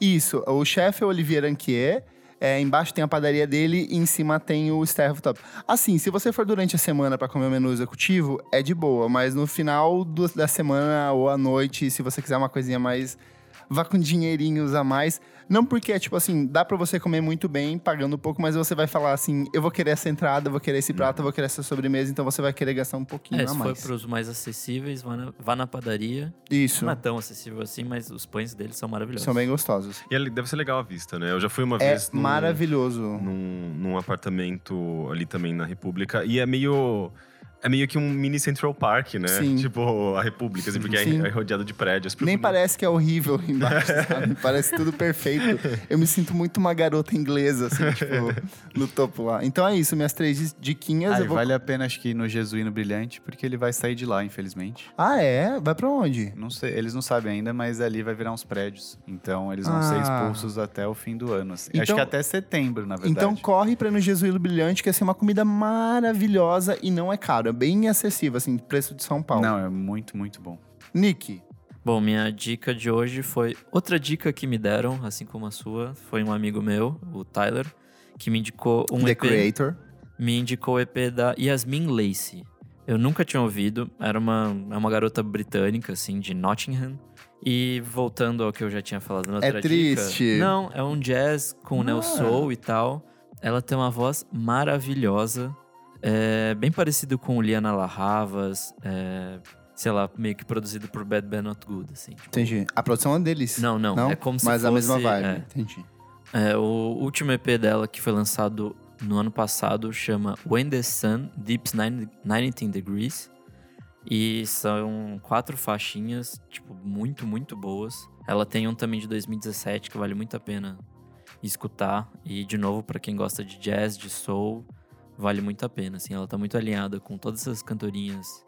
Isso, o chefe é o Olivier Anquier. É, embaixo tem a padaria dele e em cima tem o Star Rooftop. Assim, se você for durante a semana pra comer o menu executivo, é de boa. Mas no final do- da semana ou à noite, se você quiser uma coisinha mais... Vá com dinheirinhos a mais. Não porque, é tipo assim, dá pra você comer muito bem, pagando um pouco, mas você vai falar assim, eu vou querer essa entrada, eu vou querer esse prato, eu vou querer essa sobremesa, então você vai querer gastar um pouquinho É, a se for mais. pros mais acessíveis, vá na, vá na padaria. Isso, Não é tão acessível assim, mas os pães deles são maravilhosos. são bem gostosos. E ali deve ser legal a vista, né? Eu já fui uma É vez num, maravilhoso. num, num apartamento ali também na República. E é meio. É meio que um mini Central Park, né? Sim. Tipo, a República, assim, porque Sim. é, é rodeado de prédios. Nem parece que é horrível embaixo, sabe? Parece tudo perfeito. Eu me sinto muito uma garota inglesa, assim, tipo, no topo lá. Então é isso, minhas três diquinhas. Eu e vou... vale a pena, acho que ir no Jesuíno Brilhante, porque ele vai sair de lá, infelizmente. Ah, é? Vai pra onde? Não sei, eles não sabem ainda, mas ali vai virar uns prédios. Então eles vão ser Ah. expulsos até o fim do ano. assim. acho Então- que até setembro, na verdade. Então corre pra ir no Jesuíno Brilhante, que é assim, uma comida maravilhosa e não é caro. É bem acessível, assim, preço de São Paulo. Não, é muito, muito bom. Nick, Bom, minha dica de hoje foi. Outra dica que me deram, assim como a sua, foi um amigo meu, o Tyler, que me indicou um The EP. Creator. Me indicou o EP da Yasmin Lacey. Eu nunca tinha ouvido, era uma, é uma garota britânica, assim, de Nottingham. E voltando ao que eu já tinha falado na outra dica. triste. Não, é um jazz com neo soul e tal. Ela tem uma voz maravilhosa. É bem parecido com Liana La Havas. É, sei lá, meio que produzido por Bad Bad Not Good, assim. tipo. Entendi. A produção é deles. Não, não, é como se Mas a mesma fosse- vibe. é. Entendi. É, o último EP dela, que foi lançado no ano passado, chama When the Sun Dips 90 19 Degrees. E são quatro faixinhas, tipo, muito, muito boas. Ela tem um também de 2017 que vale muito a pena escutar. E, de novo, para quem gosta de jazz, de soul, vale muito a pena. Assim, ela tá muito alinhada com todas essas cantorinhas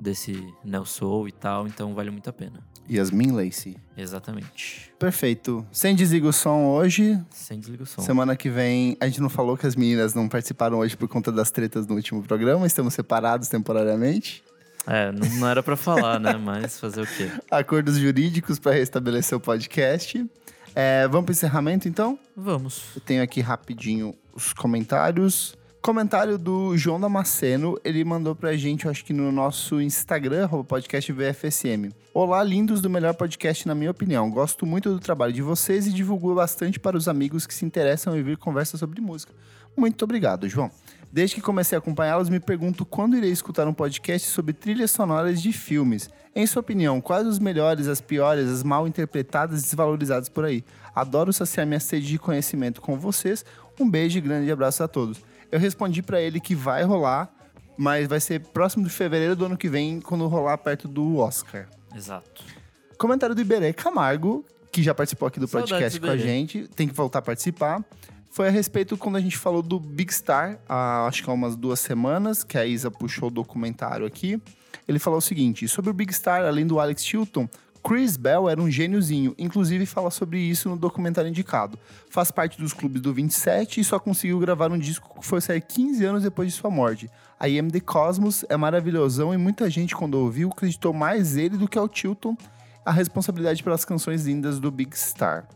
desse neo soul e tal, então vale muito a pena. Yasmin Lacey. Exatamente. Perfeito. Sem desliga o som hoje. Sem desliga o som. Semana que vem, a gente não falou que as meninas não participaram hoje por conta das tretas no último programa. Estamos separados temporariamente. É, não, não era pra falar, né? Mas fazer o quê? Acordos jurídicos para restabelecer o podcast. É, vamos para encerramento, então? Vamos. Eu tenho aqui rapidinho os comentários. Comentário do João Damasceno, ele mandou pra gente, eu acho que no nosso Instagram, podcast VFSM. Olá, lindos do melhor podcast, na minha opinião. Gosto muito do trabalho de vocês e divulgo bastante para os amigos que se interessam em ouvir conversas sobre música. Muito obrigado, João. Desde que comecei a acompanhá-los, me pergunto quando irei escutar um podcast sobre trilhas sonoras de filmes. Em sua opinião, quais os melhores, as piores, as mal interpretadas e desvalorizadas por aí? Adoro saciar minha sede de conhecimento com vocês. Um beijo e grande abraço a todos. Eu respondi pra ele que vai rolar, mas vai ser próximo de fevereiro do ano que vem, quando rolar perto do Oscar. Exato. Comentário do Iberê Camargo, que já participou aqui do Saudades podcast do com a gente, tem que voltar a participar. Foi a respeito quando a gente falou do Big Star, há, acho que há umas duas semanas, que a Isa puxou o documentário aqui. Ele falou o seguinte: sobre o Big Star, além do Alex Chilton, Chris Bell era um gêniozinho, inclusive fala sobre isso no documentário indicado. Faz parte dos clubes do 27 e só conseguiu gravar um disco que foi sair 15 anos depois de sua morte. A I Am The Cosmos é maravilhosão e muita gente, quando ouviu, acreditou mais ele do que ao Chilton a responsabilidade pelas canções lindas do Big Star.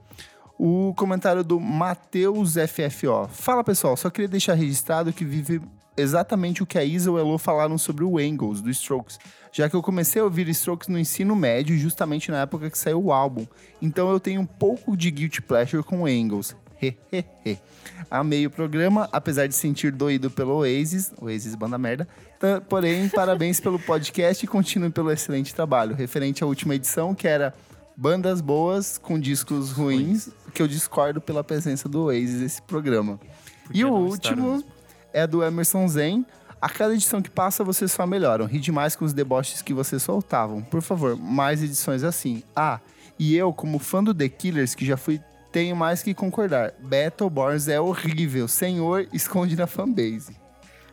O comentário do Matheus FFO. Fala pessoal, só queria deixar registrado que vive exatamente o que a Isa e o Elo falaram sobre o Angles, do Strokes, já que eu comecei a ouvir Strokes no ensino médio, justamente na época que saiu o álbum. Então eu tenho um pouco de guilty pleasure com Angles. Hehehe. Amei o programa, apesar de sentir doído pelo Oasis, Oasis banda merda. Porém, parabéns pelo podcast e continue pelo excelente trabalho. Referente à última edição, que era bandas boas com discos ruins, que eu discordo pela presença do Oasis nesse programa. E o último. É do Emerson Zen. A cada edição que passa, vocês só melhoram. Ri demais com os deboches que vocês soltavam. Por favor, mais edições assim. Ah, e eu, como fã do The Killers, que já fui, tenho mais que concordar. Battleborns é horrível. Senhor, esconde na fanbase.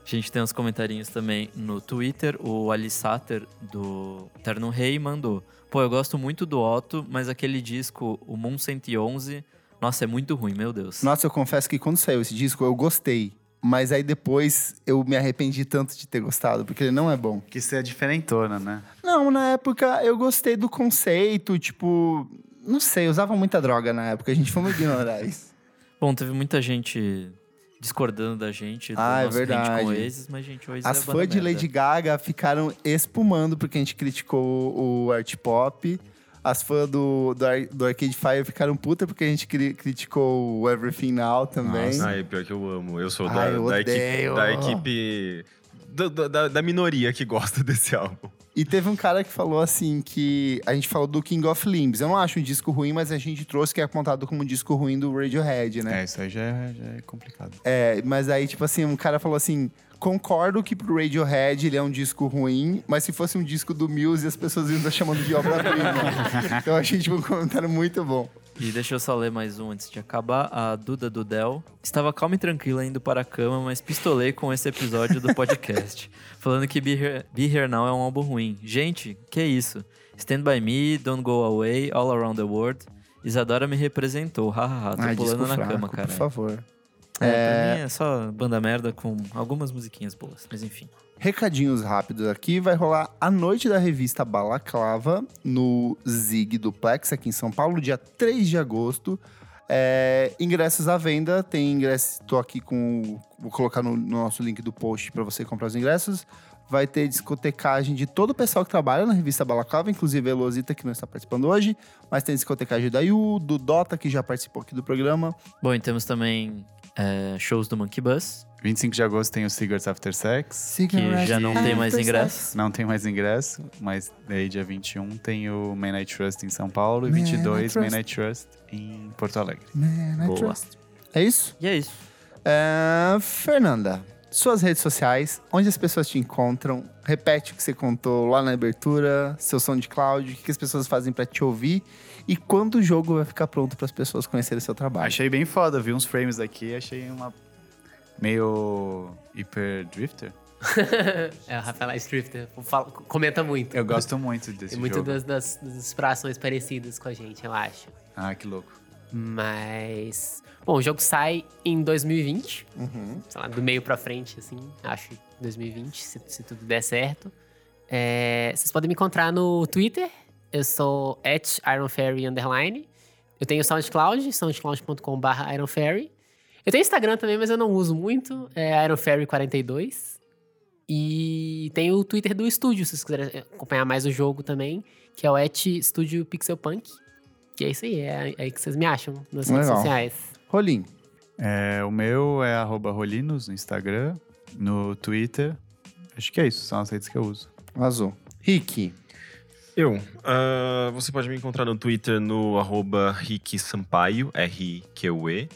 A gente tem uns comentarinhos também no Twitter. O Ali Sater, do Terno Rei, mandou. Pô, eu gosto muito do Otto, mas aquele disco, o Moon 111, nossa, é muito ruim, meu Deus. Nossa, eu confesso que quando saiu esse disco, eu gostei. Mas aí depois eu me arrependi tanto de ter gostado, porque ele não é bom. Que isso é diferentona, né? Não, na época eu gostei do conceito, tipo. Não sei, eu usava muita droga na época, a gente foi muito ignorar isso. Bom, teve muita gente discordando da gente do Ah, é verdade. com Oasis, mas, gente, Oasis As é fãs de. Lady Gaga ficaram espumando porque a gente criticou o art pop. As fãs do, do, do Arcade Fire ficaram puta porque a gente cri- criticou o Everything Now também. Ai, pior que eu amo. Eu sou da, Ai, eu da equipe, da equipe do- da, da minoria que gosta desse álbum. E teve um cara que falou assim que a gente falou do King of Limbs. Eu não acho um disco ruim, mas a gente trouxe que é apontado como um disco ruim do Radiohead, né? É, isso aí já é, já é complicado. É, mas aí, tipo assim, um cara falou assim: concordo que pro Radiohead ele é um disco ruim, mas se fosse um disco do Muse, as pessoas iam estar chamando de obra-prima. então eu achei tipo, um comentário muito bom. E deixa eu só ler mais um antes de acabar. A Duda Dudel. Estava calma e tranquila indo para a cama, mas pistolei com esse episódio do podcast. falando que Be Here, Be Here Now é um álbum ruim. Gente, que isso? Stand By Me, Don't Go Away, All Around the World. Isadora me representou. Hahaha, tô Ai, pulando na fraco, cama, cara. Por favor. É, É. Pra mim é só banda merda com algumas musiquinhas boas, mas enfim. Recadinhos rápidos aqui. Vai rolar a noite da revista Balaclava no Zig Duplex, aqui em São Paulo, dia 3 de agosto. É, ingressos à venda. Tem ingressos. Tô aqui com. Vou colocar no, no nosso link do post para você comprar os ingressos. Vai ter discotecagem de todo o pessoal que trabalha na revista Balaclava, inclusive a Elosita, que não está participando hoje. Mas tem discotecagem da Yu, do Dota, que já participou aqui do programa. Bom, e temos também é, shows do Monkey Bus, 25 de agosto tem o Cigarettes After Sex. que já não tem mais ingresso. Não tem mais ingresso, mas aí dia 21 tem o Main Night Trust em São Paulo e Man 22 I Main Trust. Night Trust em Porto Alegre. Man, I Boa. trust. É isso? E é isso. É, Fernanda, suas redes sociais, onde as pessoas te encontram. Repete o que você contou lá na abertura, seu SoundCloud, o que as pessoas fazem pra te ouvir e quando o jogo vai ficar pronto para as pessoas conhecerem seu trabalho. Achei bem foda, vi uns frames aqui, achei uma meio Hyper Drifter. é, o Rafael Strifter fala- comenta muito. Eu gosto muito desse Tem muito jogo. das, das, das inspirações parecidas com a gente, eu acho. Ah, que louco. Mas. Bom, o jogo sai em 2020. Uhum. Sei lá, do meio pra frente, assim. Acho 2020, se, se tudo der certo. É, vocês podem me encontrar no Twitter. Eu sou at IronFairy Underline. Eu tenho SoundCloud, soundcloud.com.br IronFairy. Eu tenho Instagram também, mas eu não uso muito. É IronFairy42. E tem o Twitter do estúdio, se vocês quiserem acompanhar mais o jogo também, que é o at Studio Pixel Punk. Que é isso aí, é aí que vocês me acham nas redes Legal. sociais. Rolim. É, o meu é arroba rolinos no Instagram, no Twitter. Acho que é isso, são as redes que eu uso. Azul. Rick. Eu. ah, você pode me encontrar no Twitter no arroba Rick Sampaio, R-I-Q-U-E.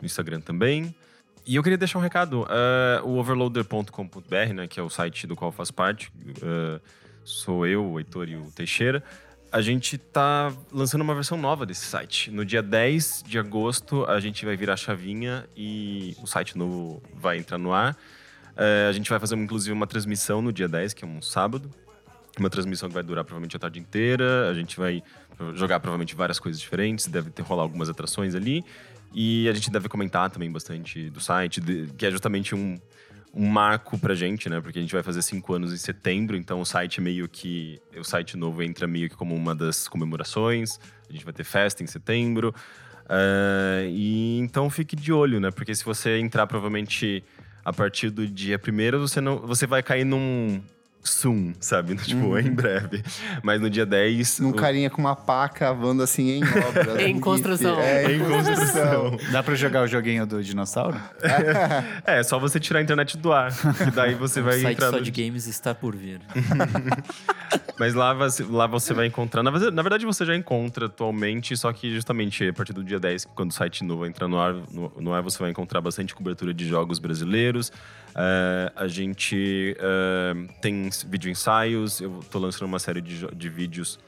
No Instagram também. E eu queria deixar um recado. ah, o overloader.com.br, né, que é o site do qual eu faço parte, ah, sou eu, o Heitor e o Teixeira. A gente tá lançando uma versão nova desse site. No dia 10 de agosto, a gente vai virar a chavinha e o site novo vai entrar no ar. Eh, a gente vai fazer, inclusive, uma transmissão no dia 10, que é um sábado. Uma transmissão que vai durar provavelmente a tarde inteira. A gente vai jogar provavelmente várias coisas diferentes. Deve ter rolar algumas atrações ali. E a gente deve comentar também bastante do site, que é justamente um, um marco pra gente, né? Porque a gente vai fazer cinco anos em setembro, então o site meio que. O site novo entra meio que como uma das comemorações. A gente vai ter festa em setembro. Ah, e então fique de olho, né? Porque se você entrar provavelmente a partir do dia primeiro, você não. Você vai cair num soon, sabe? Tipo, em breve. Mas no dia 10. Num o- carinha com uma pá cavando assim em obra. Em um construção. É, em construção. Dá pra jogar o joguinho do dinossauro? É, só você tirar a internet do ar. Que daí você vai o site entrar só no- de games está por vir. Mas lá você, lá você vai encontrar. Na verdade, você já encontra atualmente, só que justamente a partir do dia 10, quando o site novo entrar no ar, no, no ar você vai encontrar bastante cobertura de jogos brasileiros. É, a gente é, tem vídeo ensaios, eu tô lançando uma série de, de vídeos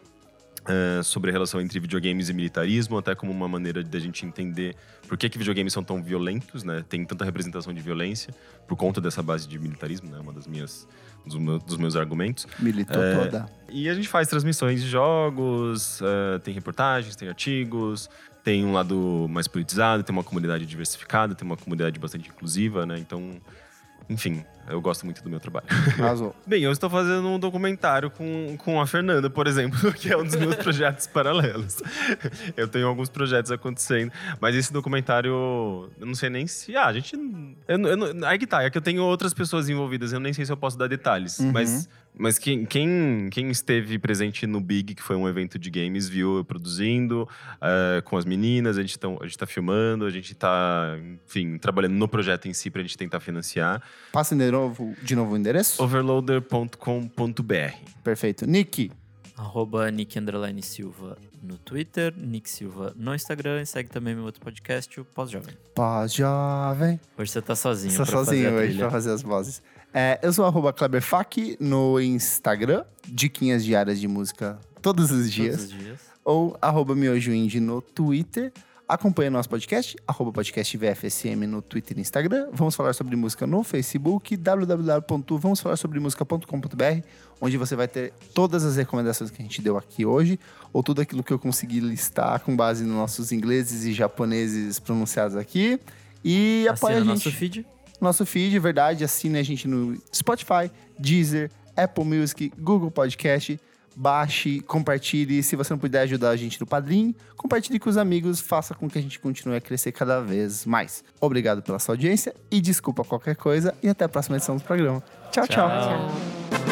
é, sobre a relação entre videogames e militarismo, até como uma maneira da gente entender por que, que videogames são tão violentos, né? Tem tanta representação de violência por conta dessa base de militarismo, né? Uma das minhas dos, meu- dos meus argumentos. Militou É, toda. E a gente faz transmissões de jogos, eh, tem reportagens, tem artigos, tem um lado mais politizado, tem uma comunidade diversificada, tem uma comunidade bastante inclusiva, né? Então, enfim, eu gosto muito do meu trabalho. Azul. Bem, eu estou fazendo um documentário com, com a Fernanda, por exemplo, que é um dos meus projetos paralelos. Eu tenho alguns projetos acontecendo, mas esse documentário, eu não sei nem se. Ah, a gente. Eu, eu, aí que tá, é que eu tenho outras pessoas envolvidas, eu nem sei se eu posso dar detalhes, Uhum. mas. Mas quem, quem, quem esteve presente no Big, que foi um evento de games, viu eu produzindo eh, com as meninas, a gente, tão, a gente tá filmando, a gente tá, enfim, trabalhando no projeto em si pra gente tentar financiar. Passa novo, de novo o endereço? Overloader.com.br Perfeito. Nick. Arroba Nick Underline Silva no Twitter, Nick Silva no Instagram e segue também meu outro podcast, o Pós-Jovem. Paz jovem. Hoje você tá sozinho. Fazer sozinho a hoje pra fazer as vozes. É, eu sou arroba Kleberfac no Instagram. Diquinhas diárias de música todos os dias. Todos os dias. Ou arroba miojoindie no Twitter. Acompanhe nosso podcast, arroba podcast VFSM no Twitter e Instagram. Vamos falar sobre música no Facebook, www.vamosfalarsobremusica.com.br, onde você vai ter todas as recomendações que a gente deu aqui hoje, ou tudo aquilo que eu consegui listar com base nos nossos ingleses e japoneses pronunciados aqui. E apoia Assina a gente nosso feed. nosso feed, verdade. Assine a gente no Spotify, Deezer, Apple Music, Google Podcast. Baixe, compartilhe. Se você não puder ajudar a gente no Padrim, compartilhe com os amigos. Faça com que a gente continue a crescer cada vez mais. Obrigado pela sua audiência e desculpa qualquer coisa. E até a próxima edição do programa. tchau. tchau. Tchau.